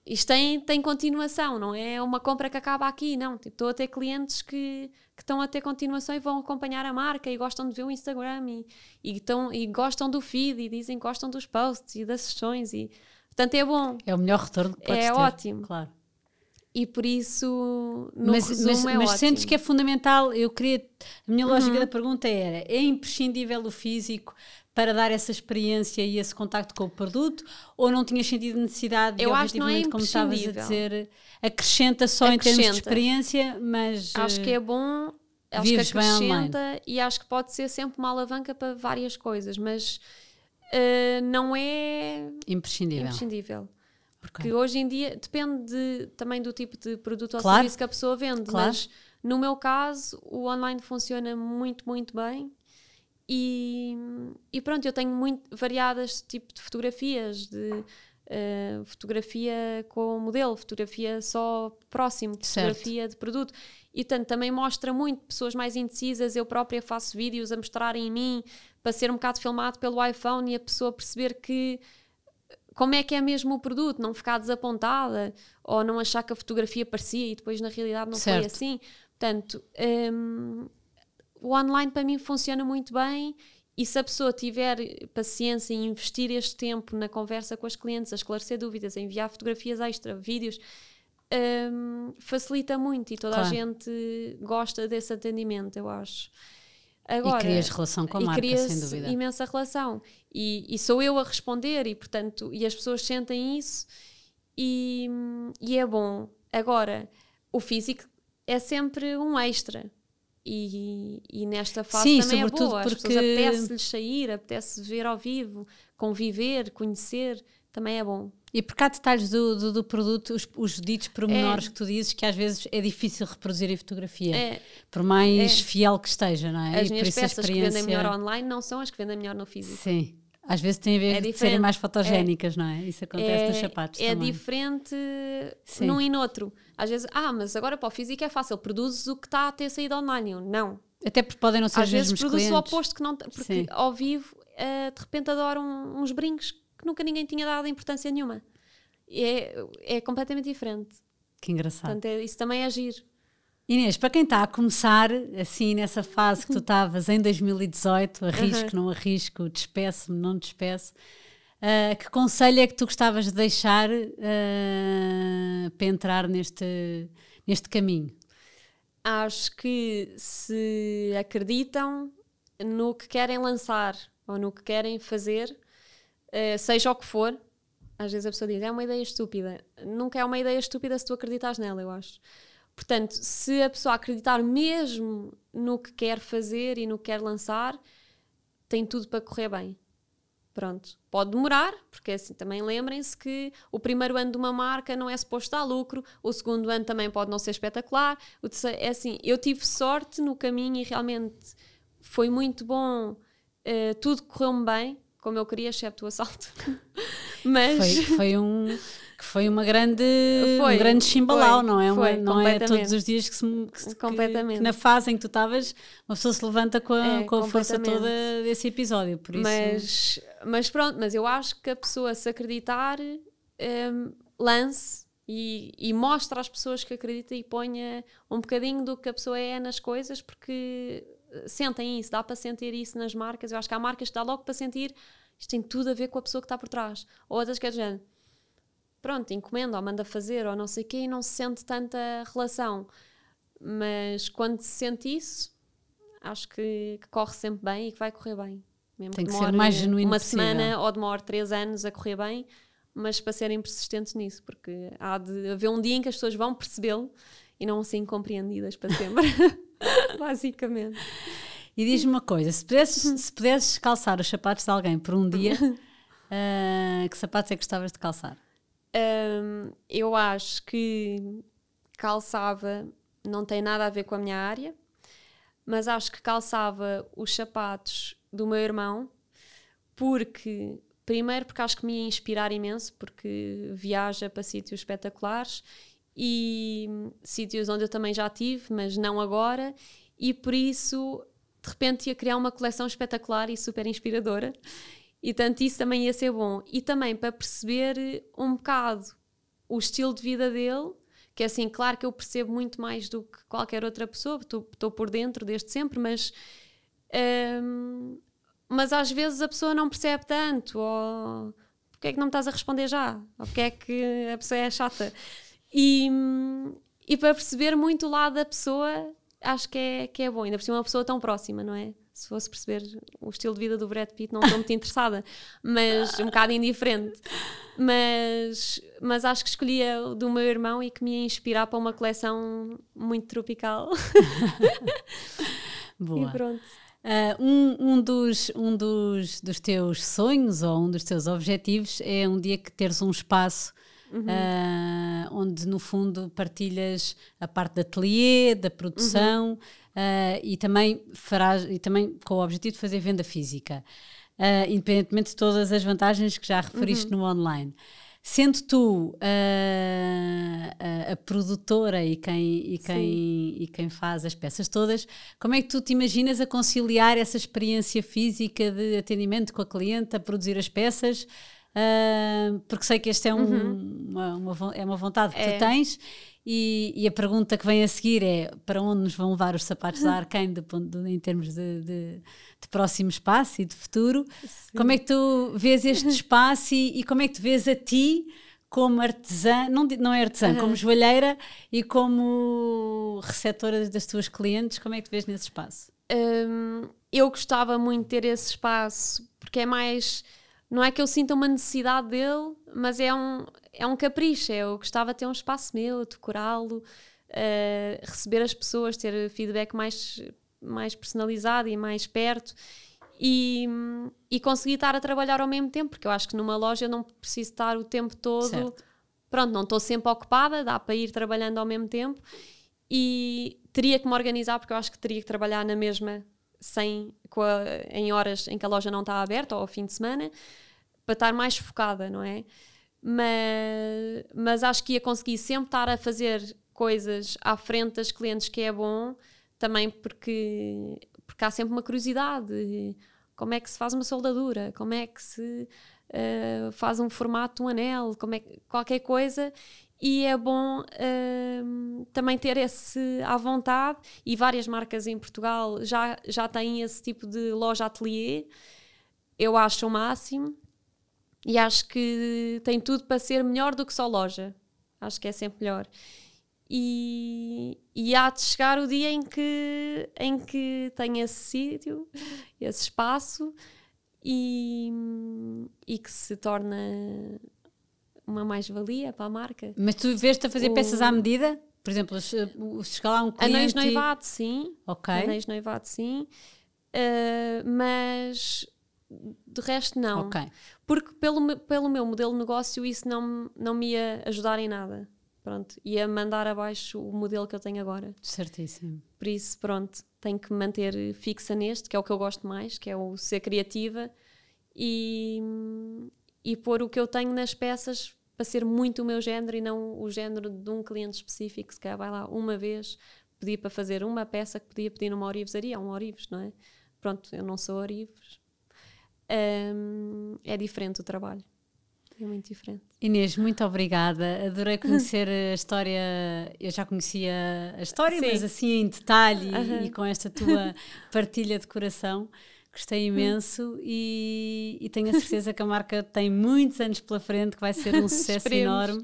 isto tem, tem continuação, não é uma compra que acaba aqui, não. Tipo, estou a ter clientes que, que estão a ter continuação e vão acompanhar a marca e gostam de ver o Instagram e, e, estão, e gostam do feed e dizem que gostam dos posts e das sessões. E, portanto, é bom. É o melhor retorno que podes É ter. ótimo. Claro. E por isso, no mas resumo, mas, é mas ótimo. sentes que é fundamental. Eu queria. A minha lógica Uhum. da pergunta era: é imprescindível o físico para dar essa experiência e esse contacto com o produto? Ou não tinhas sentido necessidade de, Eu acho não é como estavas a dizer, acrescenta só em termos de Acrescenta. experiência, mas. Acho que é bom, acho que acrescenta e acho que pode ser sempre uma alavanca para várias coisas, mas eh, não é imprescindível. imprescindível. Porque Ok. hoje em dia depende de- também do tipo de produto ou Claro. serviço que a pessoa vende, Claro. mas no meu caso o online funciona muito, muito bem. E, e pronto, eu tenho muito variadas tipo de fotografias, de eh, fotografia com modelo, fotografia só próximo, Certo. fotografia de produto. E portanto também mostra muito pessoas mais indecisas. Eu própria faço vídeos a mostrarem em mim para ser um bocado filmado pelo iPhone e a pessoa perceber que como é que é mesmo o produto, não ficar desapontada ou não achar que a fotografia parecia e depois na realidade não foi Certo. assim. Portanto, hum, o online para mim funciona muito bem e se a pessoa tiver paciência em investir este tempo na conversa com as clientes, a esclarecer dúvidas, a enviar fotografias extra, vídeos, hum, facilita muito e toda a Claro. gente gosta desse atendimento, eu acho. E Agora, crias relação com a e marca, sem dúvida. imensa relação. E, e sou eu a responder, e portanto, e as pessoas sentem isso, e, e é bom. Agora, o físico é sempre um extra. E, e nesta fase Sim, também é boa. As porque- pessoas apetece-lhes sair, apetece ver ao vivo, conviver, conhecer, também é bom. E porque há detalhes do, do, do produto, os, os ditos pormenores É. que tu dizes, que às vezes é difícil reproduzir em fotografia, É, por mais É. fiel que esteja, não é? as E minhas peças que vendem experiência- melhor online não são as que vendem melhor no físico. Sim, às vezes tem a ver É de serem mais fotogénicas, não é? Isso acontece nos sapatos é também. diferente Sim. num e noutro. Às vezes, ah, mas agora para o físico é fácil, produzes o que está a ter saído online. Não. Até porque podem não ser Às os vezes produz o oposto que não. Porque Sim. ao vivo, eh, de repente adoram uns brincos que nunca ninguém tinha dado importância nenhuma. É, é completamente diferente. Que engraçado. Portanto, é- isso também é agir. Inês, para quem está a começar, assim, nessa fase que tu estavas em 2018, arrisco, não arrisco, despeço-me, não despeço, ah, que conselho é que tu gostavas de deixar ah, para entrar neste, neste caminho? Acho que se acreditam no que querem lançar ou no que querem fazer, uh, seja o que for. Às vezes a pessoa diz, é uma ideia estúpida. Nunca é uma ideia estúpida se tu acreditas nela, eu acho. Portanto, se a pessoa acreditar mesmo no que quer fazer e no que quer lançar, tem tudo para correr bem. Pronto. Pode demorar, porque assim também lembrem-se que o primeiro ano de uma marca não é suposto dar lucro, o segundo ano também pode não ser espetacular. O terceiro, é assim, eu tive sorte no caminho e realmente foi muito bom, uh, tudo correu-me bem, como eu queria, excepto o assalto. <laughs> Mas foi, foi um foi uma grande foi, um grande chimbalau, não é? Foi, não é todos os dias que, se, que, completamente. Que, que na fase em que tu estavas, uma pessoa se levanta com a, é, com a força toda desse episódio. Por isso... mas, mas pronto, mas eu acho que a pessoa se acreditar um, lance e, e mostra às pessoas que acredita e ponha um bocadinho do que a pessoa é nas coisas, porque sentem isso, dá para sentir isso nas marcas. Eu acho que há marcas que dá logo para sentir isto tem tudo a ver com a pessoa que está por trás. Ou outras que é do género, pronto, encomenda ou manda fazer ou não sei o quê e não se sente tanta relação. Mas quando se sente isso, acho que, que corre sempre bem e que vai correr bem. Mesmo Tem que, que ser mais genuíno Uma possível. semana ou demora três anos a correr bem, mas para serem persistentes nisso, porque há de haver um dia em que as pessoas vão percebê-lo e não assim compreendidas para sempre. <laughs> Basicamente. E diz-me uma coisa: se pudesses, se pudesses calçar os sapatos de alguém por um dia, uh, <laughs> que sapatos é que gostavas de calçar? Um, eu acho que calçava, não tem nada a ver com a minha área, mas acho que calçava os sapatos do meu irmão, porque, primeiro, porque acho que me ia inspirar imenso, porque viaja para sítios espetaculares e sítios onde eu também já tive, mas não agora, e por isso, de repente, ia criar uma coleção espetacular e super inspiradora. E tanto isso também ia ser bom. E também para perceber um bocado o estilo de vida dele, que é assim, claro que eu percebo muito mais do que qualquer outra pessoa, estou por dentro desde sempre, mas. Um, mas às vezes a pessoa não percebe tanto, ou porque é que não me estás a responder já? Ou porque é que a pessoa é chata? E, e para perceber muito o lado da pessoa, acho que é, que é bom, ainda por cima uma pessoa tão próxima, não é? Se fosse perceber o estilo de vida do Brad Pitt, não estou muito interessada, mas um bocado indiferente. Mas, mas acho que escolhia o do meu irmão e que me ia inspirar para uma coleção muito tropical. <laughs> Boa. E pronto. Uh, um, um, dos, um dos, dos teus sonhos ou um dos teus objetivos é um dia que teres um espaço Uhum. Uh, onde no fundo partilhas a parte da ateliê, da produção, uhum uh, e, também farás, e também com o objetivo de fazer venda física, uh, independentemente de todas as vantagens que já referiste uhum. no online. Sendo tu uh, a, a, produtora e quem, e, quem, e quem faz as peças todas, como é que tu te imaginas a conciliar essa experiência física de atendimento com a cliente, a produzir as peças? Uh, porque sei que este é, um, uhum. uma, uma, é uma vontade que é. tu tens e, e, a pergunta que vem a seguir é para onde nos vão levar os sapatos da Arkane de, de, em termos de, de, de, próximo espaço e de futuro? Sim. Como é que tu vês este <laughs> espaço e, e, como é que tu vês a ti como artesã, não, não é artesã, uhum. como joalheira e como receptora das tuas clientes, como é que tu vês nesse espaço? Um, eu gostava muito de ter esse espaço porque é mais não é que eu sinta uma necessidade dele, mas é um, é um capricho. É, eu gostava de ter um espaço meu, decorá-lo, uh, receber as pessoas, ter feedback mais, mais personalizado e mais perto. E, e conseguir estar a trabalhar ao mesmo tempo, porque eu acho que numa loja eu não preciso estar o tempo todo. Certo. Pronto, não estou sempre ocupada, dá para ir trabalhando ao mesmo tempo. E teria que me organizar, porque eu acho que teria que trabalhar na mesma sem, a, em horas em que a loja não está aberta ou ao fim de semana para estar mais focada, não é? Mas, mas acho que ia conseguir sempre estar a fazer coisas à frente das clientes que é bom, também porque, porque há sempre uma curiosidade. Como é que se faz uma soldadura? Como é que se uh, faz um formato, um anel? Como é, qualquer coisa e é bom uh, também ter esse à vontade e várias marcas em Portugal já, já têm esse tipo de loja atelier eu acho o máximo e acho que tem tudo para ser melhor do que só loja. Acho que é sempre melhor. E, e há de chegar o dia em que, em que tenho esse sítio, esse espaço, e, e que se torna uma mais-valia para a marca. Mas tu vês-te a fazer O- peças à medida? Por exemplo, se se lá um cliente... Anéis noivado, sim. Ok. Anéis noivado, sim. Uh, mas de resto, não. Ok. Porque pelo, pelo meu modelo de negócio isso não, me- não me ia ajudar em nada. Pronto, ia mandar abaixo o modelo que eu tenho agora. Certíssimo. Por isso, pronto, tenho que me manter fixa neste, que é o que eu gosto mais, que é o ser criativa e, e pôr o que eu tenho nas peças para ser muito o meu género e não o género de um cliente específico. Se calhar vai lá uma vez pedir para fazer uma peça que podia pedir numa orivesaria, um orives, não é? Pronto, eu não sou orives. Hum, é diferente o trabalho. É muito diferente. Inês, muito obrigada. Adorei conhecer <laughs> a história. Eu já conhecia a história, Sim. mas assim em detalhe e- e, com esta tua <laughs> partilha de coração. Gostei imenso e, e tenho a certeza que a marca tem muitos anos pela frente, que vai ser um <laughs> sucesso Esperemos. enorme,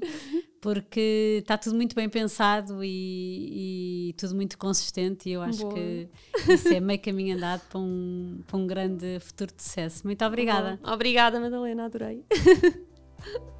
porque está tudo muito bem pensado e, e tudo muito consistente. E eu acho Boa. que isso é meio caminho andado para um, para um grande futuro de sucesso. Muito obrigada. Bom, obrigada, Madalena, adorei. <laughs>